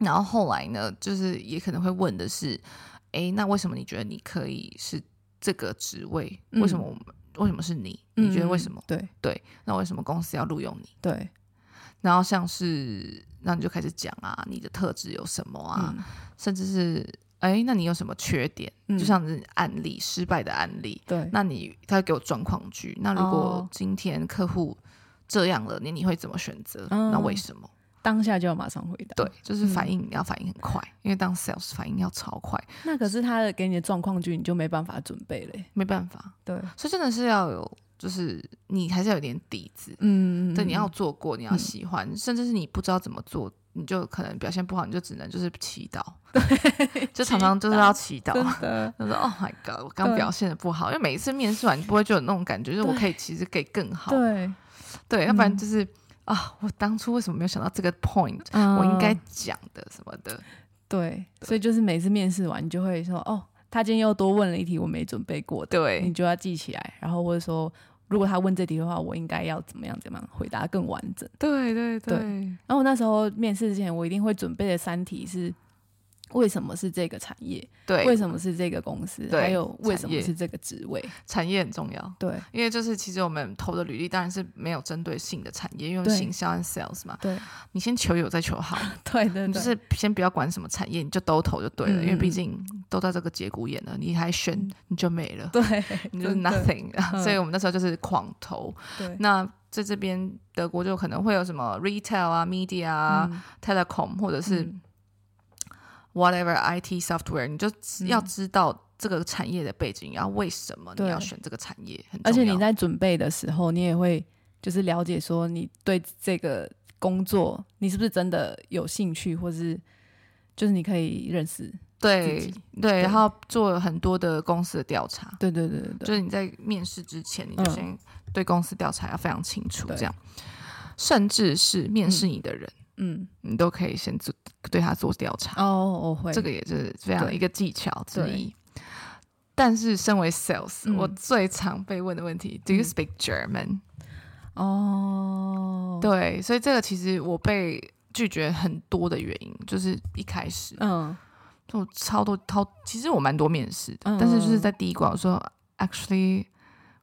Speaker 1: 然后后来呢，就是也可能会问的是，哎，那为什么你觉得你可以是这个职位？为什么我们？为什么是你？你觉得为什么？对对，那为什么公司要录用你？对。然后像是，那你就开始讲啊，你的特质有什么啊？甚至是，哎，那你有什么缺点？就像是案例，失败的案例。对。那你他给我状况句。那如果今天客户这样了，你你会怎么选择？那为什么？
Speaker 2: 当下就要马上回答，
Speaker 1: 对，就是反应要反应很快，嗯、因为当 sales 反应要超快。
Speaker 2: 那可是他的给你的状况句，你就没办法准备嘞，
Speaker 1: 没办法。对，所以真的是要有，就是你还是要有点底子，嗯，对，你要做过，你要喜欢，嗯、甚至是你不知道怎么做，你就可能表现不好，你就只能就是祈祷，对，就常常就是要祈祷，就说 Oh my God，我刚表现的不好，因为每一次面试完，你不会就有那种感觉，就是我可以其实可以更好，对，对，要不然就是。啊！我当初为什么没有想到这个 point？、嗯、我应该讲的什么的？
Speaker 2: 对，对所以就是每次面试完，你就会说：“哦，他今天又多问了一题我没准备过的。”对，你就要记起来。然后或者说，如果他问这题的话，我应该要怎么样怎么样回答更完整？
Speaker 1: 对对对。对
Speaker 2: 然后我那时候面试之前，我一定会准备的三题是。为什么是这个产业？对，为什么是这个公司？对还有为什么是这个职位？
Speaker 1: 产业很重要。对，因为就是其实我们投的履历当然是没有针对性的产业，因为行销和 sales 嘛。对，你先求有再求好。对 对，对就是先不要管什么产业，你就都投就对了，嗯、因为毕竟都在这个节骨眼了，你还选你就没了。对，你就是 nothing。所以我们那时候就是狂投。对，那在这边德国就可能会有什么 retail 啊、media 啊、嗯、telecom 或者是、嗯。Whatever IT software，你就要知道这个产业的背景，然后为什么你要选这个产业。
Speaker 2: 而且你在准备的时候，你也会就是了解说，你对这个工作，你是不是真的有兴趣，或是就是你可以认识
Speaker 1: 对对，然后做很多的公司的调查。
Speaker 2: 对对对对，
Speaker 1: 就是你在面试之前，你就先对公司调查要非常清楚，这样，甚至是面试你的人。嗯，你都可以先做对他做调查。
Speaker 2: 哦，我会，
Speaker 1: 这个也是这样一个技巧之一。但是身为 sales，我最常被问的问题，Do you speak German？哦，对，所以这个其实我被拒绝很多的原因，就是一开始，嗯，就超多超，其实我蛮多面试的，但是就是在第一关我说 actually，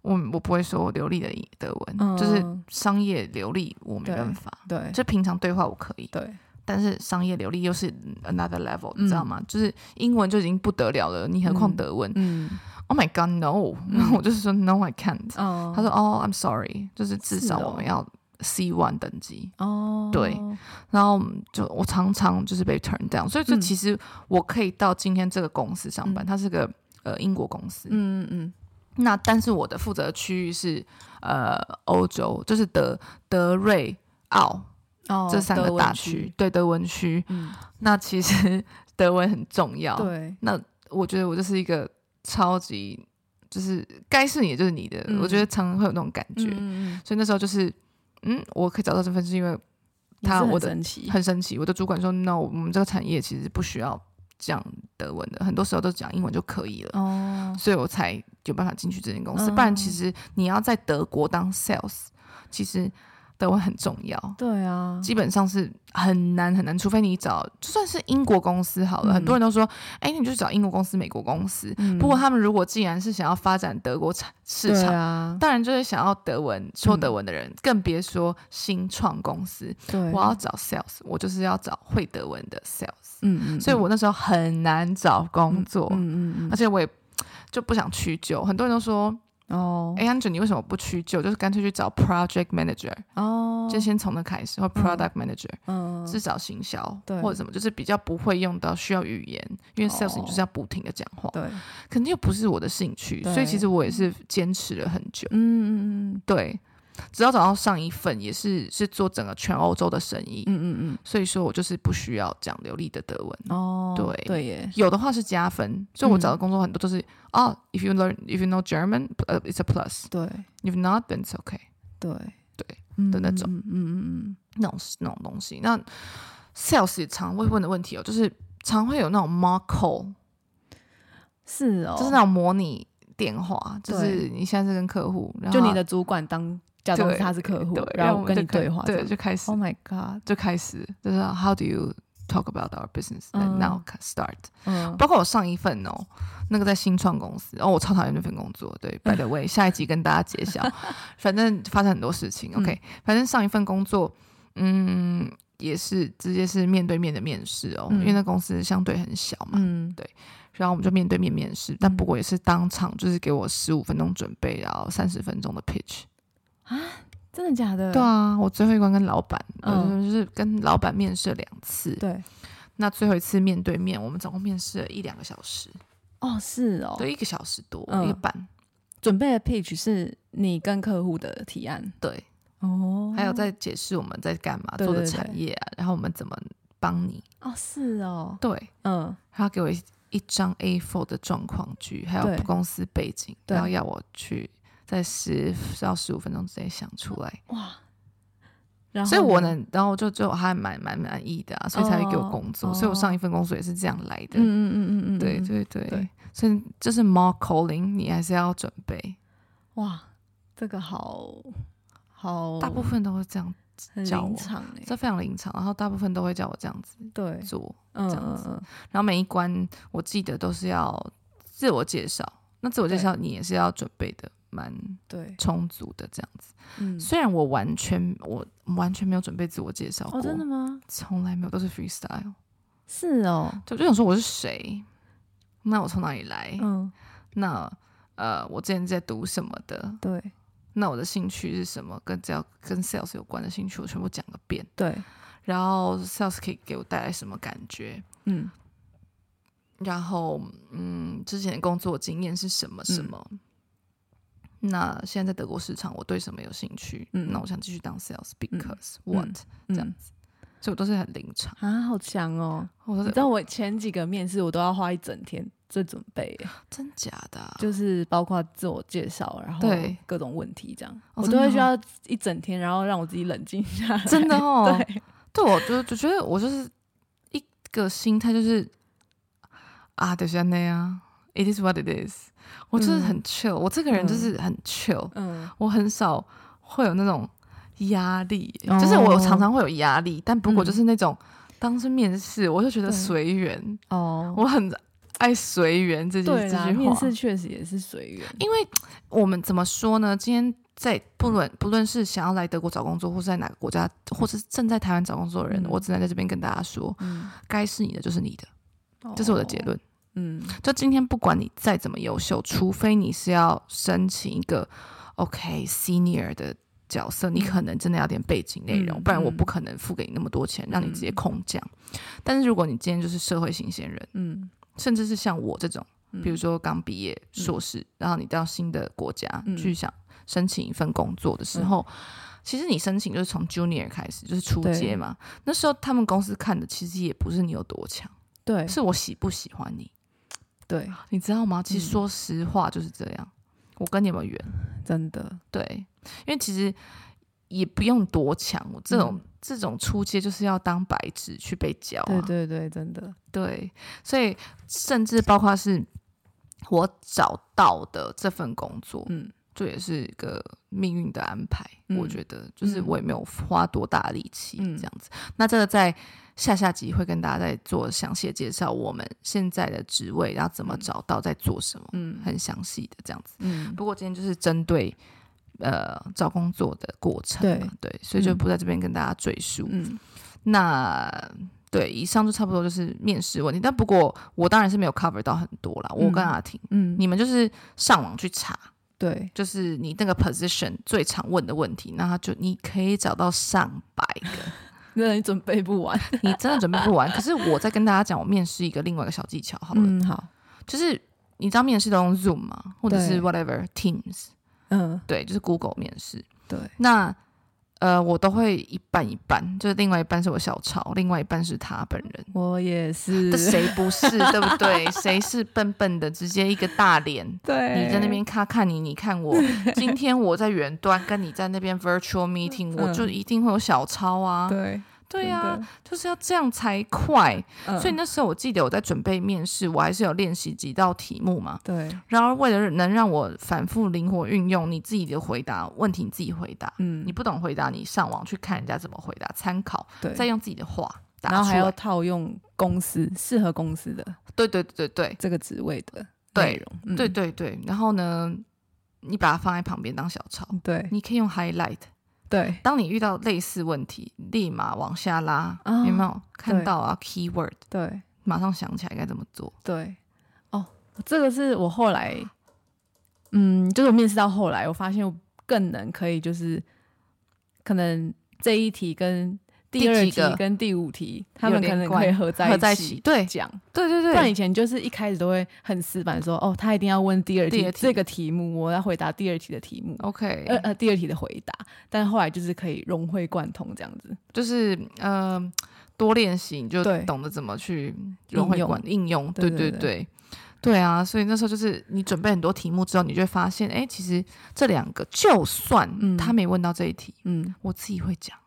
Speaker 1: 我我不会说流利的德文，嗯、就是商业流利我没办法。
Speaker 2: 对，
Speaker 1: 就平常对话我可以。
Speaker 2: 对，
Speaker 1: 但是商业流利又是 another level，、嗯、你知道吗？就是英文就已经不得了了，你何况德文？嗯。嗯 Oh my God, no！、嗯、我就是说 No, I can't。Oh, 他说哦、oh,，I'm sorry，就是至少我们要 C one 等级。哦，对。然后就我常常就是被 turn down，所以就其实我可以到今天这个公司上班，嗯、它是个呃英国公司。嗯嗯嗯。那但是我的负责区域是呃欧洲，就是德德瑞奥、oh, 这三个大区，对德文区。嗯。那其实德文很重要。对。那我觉得我就是一个。超级就是该是你的就是你的，嗯、我觉得常常会有那种感觉，嗯、所以那时候就是，嗯，我可以找到这份是因为他我的很神奇，我的主管说，no，我们这个产业其实不需要讲德文的，很多时候都讲英文就可以了，哦、所以我才有办法进去这间公司，哦、不然其实你要在德国当 sales，其实。德文很重要，
Speaker 2: 对啊，
Speaker 1: 基本上是很难很难，除非你找就算是英国公司好了，嗯、很多人都说，哎，你就找英国公司、美国公司。嗯、不过他们如果既然是想要发展德国产市场，啊、当然就是想要德文说德文的人，嗯、更别说新创公司。对，我要找 sales，我就是要找会德文的 sales。嗯嗯，所以我那时候很难找工作，嗯嗯嗯，而且我也就不想屈就，很多人都说。哦，哎，Angel，你为什么不屈就，就是干脆去找 project manager？哦，就先从那开始，或 product manager，嗯，至少行销，对，或者什么，就是比较不会用到需要语言，因为 sales 你就是要不停的讲话，对，肯定又不是我的兴趣，所以其实我也是坚持了很久，嗯嗯嗯，对。直到找到上一份，也是是做整个全欧洲的生意，嗯嗯嗯，所以说我就是不需要讲流利的德文。哦，对。对耶，有的话是加分，所以我找的工作很多都是哦，if you learn if you know German，呃，it's a plus，对，if not，then it's okay，对。对的那种，嗯嗯嗯，那种那种东西，那 sales 也常会问的问题哦，就是常会有那种 mock call，
Speaker 2: 是哦，
Speaker 1: 就是那种模拟电话，就是你现在是跟客户，
Speaker 2: 就你的主管当。假装他是客户，然后跟你对话，
Speaker 1: 对，就开始。
Speaker 2: Oh my god，
Speaker 1: 就开始就是 How do you talk about our business and now start？嗯，包括我上一份哦，那个在新创公司，哦，我超讨厌那份工作。对，by the way，下一集跟大家揭晓。反正发生很多事情。OK，反正上一份工作，嗯，也是直接是面对面的面试哦，因为那公司相对很小嘛。嗯，对。然后我们就面对面面试，但不过也是当场，就是给我十五分钟准备，然后三十分钟的 pitch。
Speaker 2: 啊，真的假的？
Speaker 1: 对啊，我最后一关跟老板，嗯，就是跟老板面试了两次。对，那最后一次面对面，我们总共面试了一两个小时。
Speaker 2: 哦，是哦，
Speaker 1: 对，一个小时多，一个半。
Speaker 2: 准备的 pitch 是你跟客户的提案，
Speaker 1: 对，哦，还有在解释我们在干嘛，做的产业啊，然后我们怎么帮你。
Speaker 2: 哦，是哦，
Speaker 1: 对，嗯，他给我一张 A4 的状况剧，还有公司背景，然后要我去。在十到十五分钟之内想出来哇，然后所以我能，然后就就还蛮蛮满意的啊，所以才会给我工作，哦、所以我上一份工作也是这样来的。嗯嗯嗯嗯嗯，对对对，对所以就是 mock calling，你还是要准备。
Speaker 2: 哇，这个好好，
Speaker 1: 大部分都会这样教我，这非常临场，然后大部分都会叫我这样子对做，这样子，然后每一关我记得都是要自我介绍，那自我介绍你也是要准备的。蛮对充足的这样子，嗯，虽然我完全我完全没有准备自我介绍过，
Speaker 2: 真的吗？
Speaker 1: 从来没有，都是 freestyle。
Speaker 2: 是哦，
Speaker 1: 就就想说我是谁，那我从哪里来？嗯，那呃，我之前在读什么的？对，那我的兴趣是什么？跟只要跟 sales 有关的兴趣，我全部讲个遍。对，然后 sales 可以给我带来什么感觉？嗯，然后嗯，之前的工作经验是什么？什么？那现在在德国市场，我对什么有兴趣？嗯，那我想继续当 sales because what 这样子，所以我都是很临场。
Speaker 2: 啊，好强哦！你知道我前几个面试，我都要花一整天做准备，
Speaker 1: 真假的？
Speaker 2: 就是包括自我介绍，然后各种问题这样，我都会需要一整天，然后让我自己冷静下。来。
Speaker 1: 真的哦，对，对我就就觉得我就是一个心态，就是啊，就是那样，it is what it is。我就是很 chill，、嗯、我这个人就是很 chill，嗯，我很少会有那种压力，嗯、就是我常常会有压力，嗯、但不过就是那种当时面试，我就觉得随缘哦，我很爱随缘这件这句话，
Speaker 2: 面试确实也是随缘。
Speaker 1: 因为我们怎么说呢？今天在不论不论是想要来德国找工作，或是在哪个国家，或是正在台湾找工作的人，嗯、我只能在这边跟大家说，嗯、该是你的就是你的，哦、这是我的结论。嗯，就今天不管你再怎么优秀，除非你是要申请一个 OK senior 的角色，你可能真的要点背景内容，嗯、不然我不可能付给你那么多钱，嗯、让你直接空降。但是如果你今天就是社会新鲜人，嗯。甚至是像我这种，比如说刚毕业硕士，嗯、然后你到新的国家去想申请一份工作的时候，嗯、其实你申请就是从 junior 开始，就是初阶嘛。那时候他们公司看的其实也不是你有多强，对，是我喜不喜欢你。对，你知道吗？其实说实话就是这样。嗯、我跟你们缘，真的对，因为其实。也不用多强，这种、嗯、这种出街就是要当白纸去被教、啊。对对对，真的对，所以甚至包括是我找到的这份工作，嗯，这也是一个命运的安排。嗯、我觉得就是我也没有花多大力气这样子。嗯、那这个在下下集会跟大家再做详细的介绍，我们现在的职位然后怎么找到，在做什么，嗯，很详细的这样子。嗯，不过今天就是针对。呃，找工作的过程，对对，所以就不在这边跟大家赘述。嗯，那对，以上就差不多就是面试问题。但不过我当然是没有 cover 到很多啦。我跟阿婷，嗯，你们就是上网去查，对，就是你那个 position 最常问的问题，那他就你可以找到上百个，
Speaker 2: 那你准备不完，
Speaker 1: 你真的准备不完。可是我在跟大家讲，我面试一个另外一个小技巧，好了，嗯，好，就是你知道面试都用 Zoom 吗？或者是 whatever Teams。嗯，对，就是 Google 面试。对，那呃，我都会一半一半，就是另外一半是我小抄，另外一半是他本人。
Speaker 2: 我也是，
Speaker 1: 这谁不是？对不对？谁是笨笨的，直接一个大脸？对，你在那边看看你，你看我。今天我在远端跟你在那边 virtual meeting，我就一定会有小抄啊。对。对呀、啊，就是要这样才快。嗯、所以那时候我记得我在准备面试，我还是有练习几道题目嘛。对。然而为了能让我反复灵活运用你自己的回答问题，你自己回答。嗯。你不懂回答，你上网去看人家怎么回答，参考。对。再用自己的话打出来。
Speaker 2: 然后还要套用公司适合公司的。
Speaker 1: 对对对对
Speaker 2: 这个职位的内容。
Speaker 1: 对、嗯、对对对。然后呢，你把它放在旁边当小抄。对。你可以用 highlight。对，当你遇到类似问题，立马往下拉，哦、有没有看到啊？Keyword，对，马上想起来该怎么做。对，
Speaker 2: 哦，这个是我后来，嗯，就是我面试到后来，我发现我更能可以，就是可能这一题跟。第二题跟第五题，他们可能可以合在合在一起对讲，对对对。像以前就是一开始都会很死板，说哦，他一定要问第二题这个题目，我要回答第二题的题目。OK，呃呃，第二题的回答。但后来就是可以融会贯通这样子，
Speaker 1: 就是呃多练习你就懂得怎么去融会贯应用。对对对，对啊。所以那时候就是你准备很多题目之后，你就会发现，哎，其实这两个就算他没问到这一题，嗯，我自己会讲。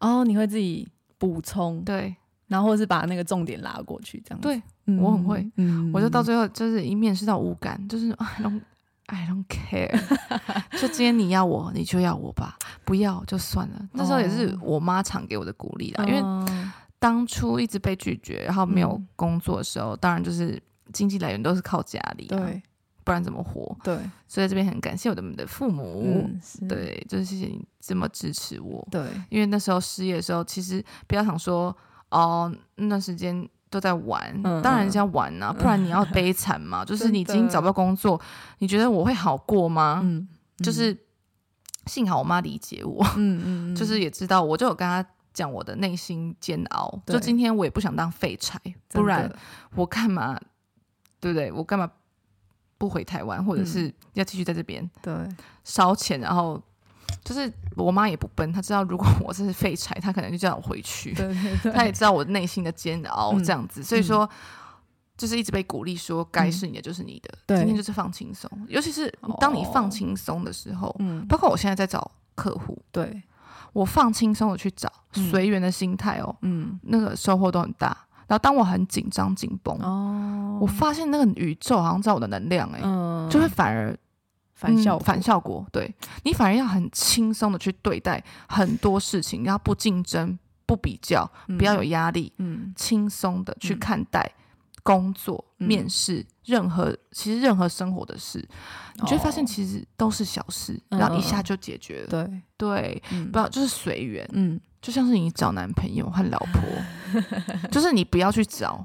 Speaker 2: 哦，你会自己补充，对，然后或是把那个重点拉过去，这样子。
Speaker 1: 对，嗯、我很会，嗯，我就到最后就是一面试到无感，就是 I don't I don't care，就今天你要我，你就要我吧，不要就算了。哦、那时候也是我妈常给我的鼓励啦，哦、因为当初一直被拒绝，然后没有工作的时候，嗯、当然就是经济来源都是靠家里，对。不然怎么活？对，所以在这边很感谢我的的父母，嗯、对，就是谢谢你这么支持我。对，因为那时候失业的时候，其实不要想说哦，那段时间都在玩，嗯、当然是要玩呐、啊，不然你要悲惨嘛。嗯、就是你已经找不到工作，你觉得我会好过吗？嗯，就是幸好我妈理解我，嗯嗯，就是也知道，我就有跟她讲我的内心煎熬。就今天我也不想当废柴，不然我干嘛？对不对？我干嘛？不回台湾，或者是要继续在这边、嗯、对。烧钱，然后就是我妈也不笨，她知道如果我是废柴，她可能就叫我回去。对对 对，她也知道我内心的煎熬这样子，嗯、所以说就是一直被鼓励说，该是你的就是你的，嗯、今天就是放轻松。尤其是当你放轻松的时候，嗯、包括我现在在找客户，对。我放轻松的去找，随缘的心态哦，嗯，那个收获都很大。然后当我很紧张紧绷，哦，我发现那个宇宙好像知道我的能量，哎，嗯，就会反而反效反效果。对，你反而要很轻松的去对待很多事情，要不竞争不比较，不要有压力，嗯，轻松的去看待工作、面试，任何其实任何生活的事，你就会发现其实都是小事，然后一下就解决了。
Speaker 2: 对
Speaker 1: 对，不要就是随缘。嗯，就像是你找男朋友和老婆，就是你不要去找。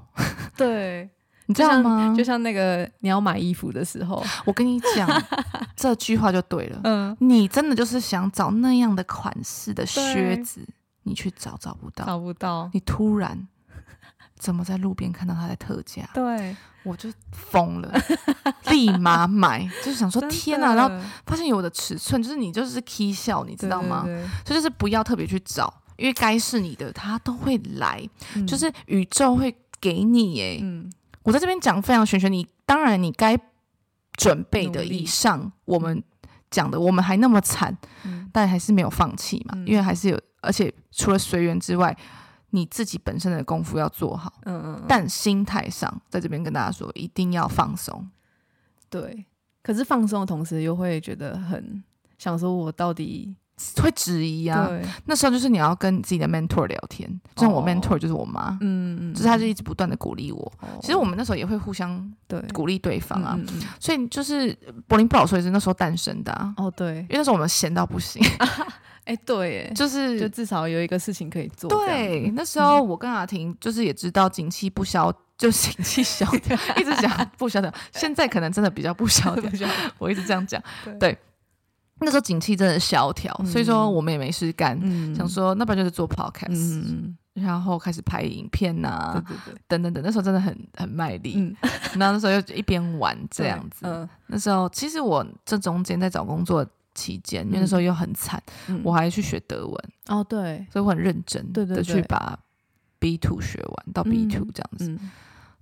Speaker 2: 对，
Speaker 1: 你知道吗？
Speaker 2: 就像那个你要买衣服的时候，
Speaker 1: 我跟你讲 这句话就对了。嗯，你真的就是想找那样的款式的靴子，你去找找不到，
Speaker 2: 找不到，
Speaker 1: 你突然。怎么在路边看到它在特价？
Speaker 2: 对，
Speaker 1: 我就疯了，立马买，就是想说天哪！然后发现有我的尺寸，就是你就是 K 笑，你知道吗？所以就是不要特别去找，因为该是你的，他都会来，嗯、就是宇宙会给你。哎，嗯，我在这边讲非常玄学，你当然你该准备的以上，我们讲的，我们还那么惨，嗯、但还是没有放弃嘛，嗯、因为还是有，而且除了随缘之外。你自己本身的功夫要做好，嗯嗯，嗯，但心态上，在这边跟大家说，一定要放松。
Speaker 2: 对，可是放松的同时，又会觉得很想说，我到底
Speaker 1: 会质疑啊。那时候就是你要跟你自己的 mentor 聊天，像我 mentor 就是我妈，嗯嗯，就是她就一直不断的鼓励我。哦、其实我们那时候也会互相对鼓励对方啊，所以就是柏林不老说也是那时候诞生的啊。
Speaker 2: 哦，对，
Speaker 1: 因为那时候我们闲到不行。
Speaker 2: 哎，对，
Speaker 1: 就是
Speaker 2: 就至少有一个事情可以做。
Speaker 1: 对，那时候我跟阿婷就是也知道景气不消，就景气消掉，一直讲不消掉。现在可能真的比较不消 掉，我一直这样讲。对，那时候景气真的萧条，所以说我们也没事干，想说那不然就是做 podcast，然后开始拍影片呐，等等等。那时候真的很很卖力，然后那时候又一边玩 这样子。那时候其实我这中间在找工作期间，因为那时候又很惨，嗯、我还去学德文。
Speaker 2: 哦，对，
Speaker 1: 所以我很认真的去把 B two 学完到 B two 这样子。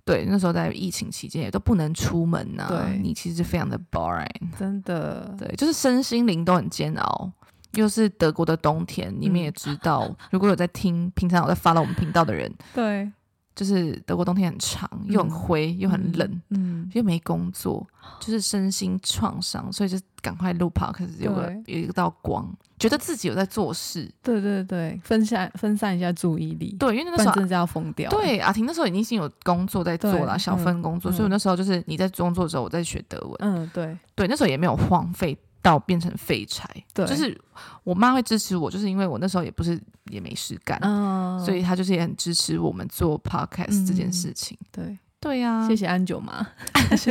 Speaker 1: 对，那时候在疫情期间也都不能出门呐、啊，对你其实非常的 boring，
Speaker 2: 真的，
Speaker 1: 对，就是身心灵都很煎熬，又是德国的冬天，你们也知道，嗯、如果有在听，平常有在 follow 我们频道的人，
Speaker 2: 对。
Speaker 1: 就是德国冬天很长，又很灰，又很冷，嗯，又没工作，就是身心创伤，所以就赶快录 podcast，有个有一道光，觉得自己有在做事，
Speaker 2: 对对对，分散分散一下注意力，
Speaker 1: 对，因为那时候
Speaker 2: 真的要疯掉，
Speaker 1: 对，阿婷那时候已经有工作在做了，小分工作，所以我那时候就是你在工作的时候，我在学德文，
Speaker 2: 嗯，对，
Speaker 1: 对，那时候也没有荒废。到变成废柴，对，就是我妈会支持我，就是因为我那时候也不是也没事干，嗯，所以她就是也很支持我们做 podcast 这件事情。
Speaker 2: 对，
Speaker 1: 对呀，
Speaker 2: 谢谢安九妈。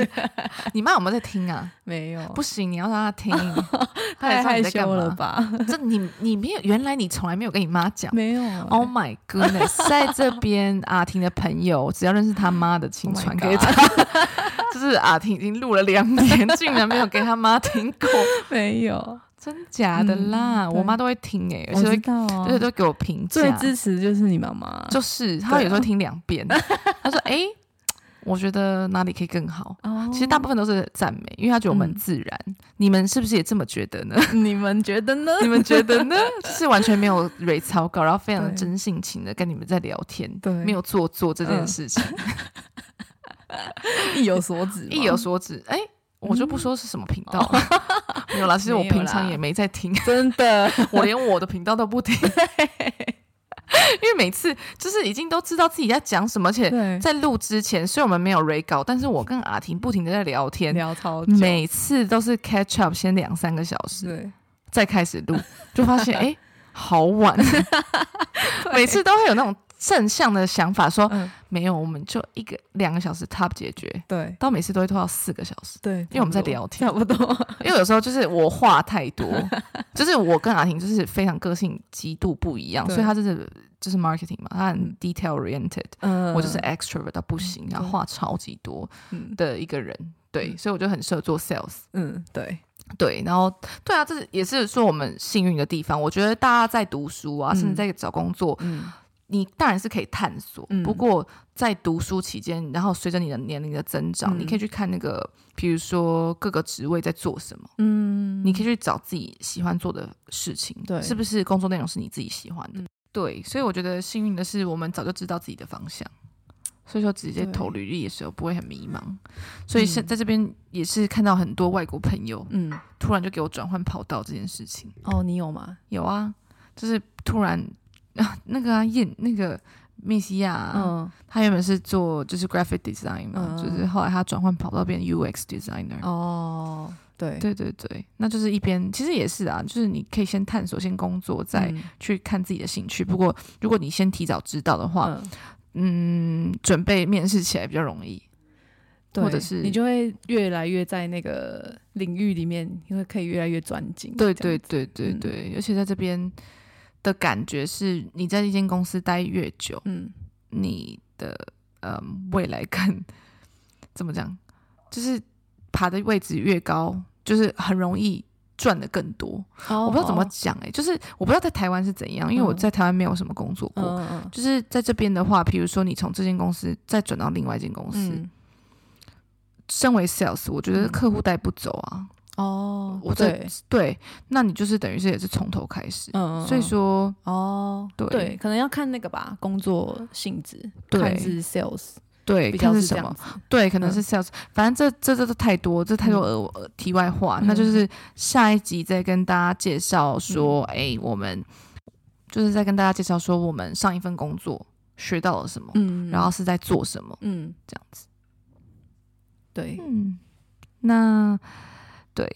Speaker 1: 你妈有没有在听啊？
Speaker 2: 没有，
Speaker 1: 不行，你要让她听。
Speaker 2: 太害羞了吧？
Speaker 1: 这你你没有，原来你从来没有跟你妈讲，
Speaker 2: 没有。
Speaker 1: Oh my goodness，在这边阿婷的朋友，只要认识他妈的，请传给他。就是阿婷已经录了两年，竟然没有给他妈听过，
Speaker 2: 没有，
Speaker 1: 真假的啦，我妈都会听哎，而且会，而且都给我评价，
Speaker 2: 最支持就是你妈妈，
Speaker 1: 就是她有时候听两遍，她说哎，我觉得哪里可以更好，其实大部分都是赞美，因为她觉得我们自然，你们是不是也这么觉得呢？
Speaker 2: 你们觉得呢？
Speaker 1: 你们觉得呢？就是完全没有蕊草稿，然后非常的真性情的跟你们在聊天，对，没有做作这件事情。
Speaker 2: 意有所指，
Speaker 1: 意有所指。哎，我就不说是什么频道，没有啦。其实我平常也没在听，
Speaker 2: 真的，
Speaker 1: 我连我的频道都不听，因为每次就是已经都知道自己在讲什么，而且在录之前，虽然我们没有 re 稿，但是我跟阿婷不停的在聊天，
Speaker 2: 聊超久，
Speaker 1: 每次都是 catch up 先两三个小时，对，再开始录，就发现哎，好晚，每次都会有那种。正向的想法说，没有，我们就一个两个小时 top 解决。对，到每次都会拖到四个小时。对，因为我们在聊天，
Speaker 2: 差不多。
Speaker 1: 因为有时候就是我话太多，就是我跟阿婷就是非常个性极度不一样，所以他就是就是 marketing 嘛，他很 detail oriented，嗯我就是 extrovert 到不行，然后话超级多的一个人。对，所以我就很适合做 sales。
Speaker 2: 嗯，对
Speaker 1: 对，然后对啊，这是也是说我们幸运的地方。我觉得大家在读书啊，甚至在找工作，嗯。你当然是可以探索，嗯、不过在读书期间，然后随着你的年龄的增长，嗯、你可以去看那个，比如说各个职位在做什么，嗯，你可以去找自己喜欢做的事情，对，是不是工作内容是你自己喜欢的？嗯、对，所以我觉得幸运的是，我们早就知道自己的方向，所以说直接投履历的时候不会很迷茫。所以现在这边也是看到很多外国朋友，嗯，突然就给我转换跑道这件事情。
Speaker 2: 哦，你有吗？
Speaker 1: 有啊，就是突然。啊，那个啊，燕，那个密西亚，嗯，他原本是做就是 graphic design 嘛，嗯、就是后来他转换跑道变 UX designer。
Speaker 2: 哦，对，
Speaker 1: 对对对，那就是一边其实也是啊，就是你可以先探索，先工作，再去看自己的兴趣。嗯、不过如果你先提早知道的话，嗯，嗯，准备面试起来比较容易，
Speaker 2: 对
Speaker 1: 或者是
Speaker 2: 你就会越来越在那个领域里面，因为可以越来越专精。
Speaker 1: 对对对对对，而且、嗯、在这边。的感觉是，你在一间公司待越久，嗯，你的呃未来更怎么讲，就是爬的位置越高，就是很容易赚的更多。哦、我不知道怎么讲哎、欸，就是我不知道在台湾是怎样，因为我在台湾没有什么工作过。嗯、就是在这边的话，比如说你从这间公司再转到另外一间公司，嗯、身为 sales，我觉得客户带不走啊。
Speaker 2: 哦，
Speaker 1: 我对。对，那你就是等于是也是从头开始，嗯，所以说
Speaker 2: 哦，对对，可能要看那个吧，工作性质，看是 sales，
Speaker 1: 对，看是什么，对，可能是 sales，反正这这这都太多，这太多额题外话，那就是下一集再跟大家介绍说，哎，我们就是在跟大家介绍说我们上一份工作学到了什么，嗯，然后是在做什么，嗯，这样子，
Speaker 2: 对，
Speaker 1: 嗯，那。对，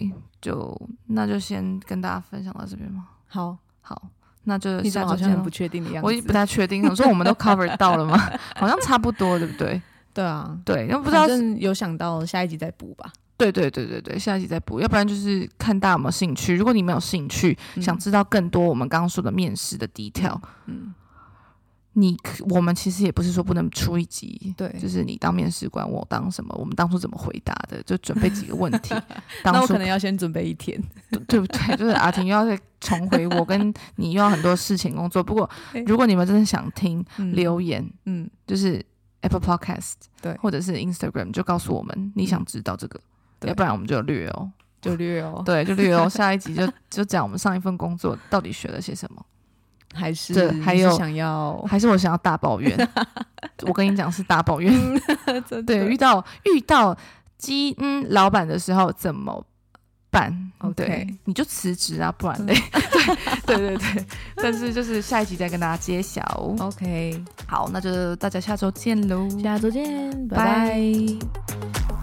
Speaker 1: 就那就先跟大家分享到这边嘛。
Speaker 2: 好，
Speaker 1: 好，那就
Speaker 2: 你好像很不确定的样子，
Speaker 1: 我也不太确定。我说我们都 cover 到了吗？好像差不多，对不对？
Speaker 2: 对啊，
Speaker 1: 对，那不知道
Speaker 2: 有想到下一集再补吧。
Speaker 1: 对对对对对，下一集再补，要不然就是看大家有没有兴趣。如果你没有兴趣，嗯、想知道更多我们刚刚说的面试的 detail，嗯。你我们其实也不是说不能出一集，对，就是你当面试官，我当什么？我们当初怎么回答的？就准备几个问题。当初
Speaker 2: 那我可能要先准备一天，
Speaker 1: 对不对？就是阿婷又要再重回，我跟你又要很多事情工作。不过 如果你们真的想听，留言，嗯，就是 Apple Podcast，对，或者是 Instagram，就告诉我们你想知道这个，要不然我们就略哦，
Speaker 2: 就略哦，
Speaker 1: 对，就略哦。下一集就就讲我们上一份工作到底学了些什么。
Speaker 2: 还是还有想要，
Speaker 1: 还是我想要大抱怨。我跟你讲是大抱怨，对，遇到遇到基嗯老板的时候怎么办？OK，你就辞职啊，不然嘞。对对对对，但是就是下一集再跟大家揭晓。
Speaker 2: OK，
Speaker 1: 好，那就大家下周见喽，
Speaker 2: 下周见，拜拜。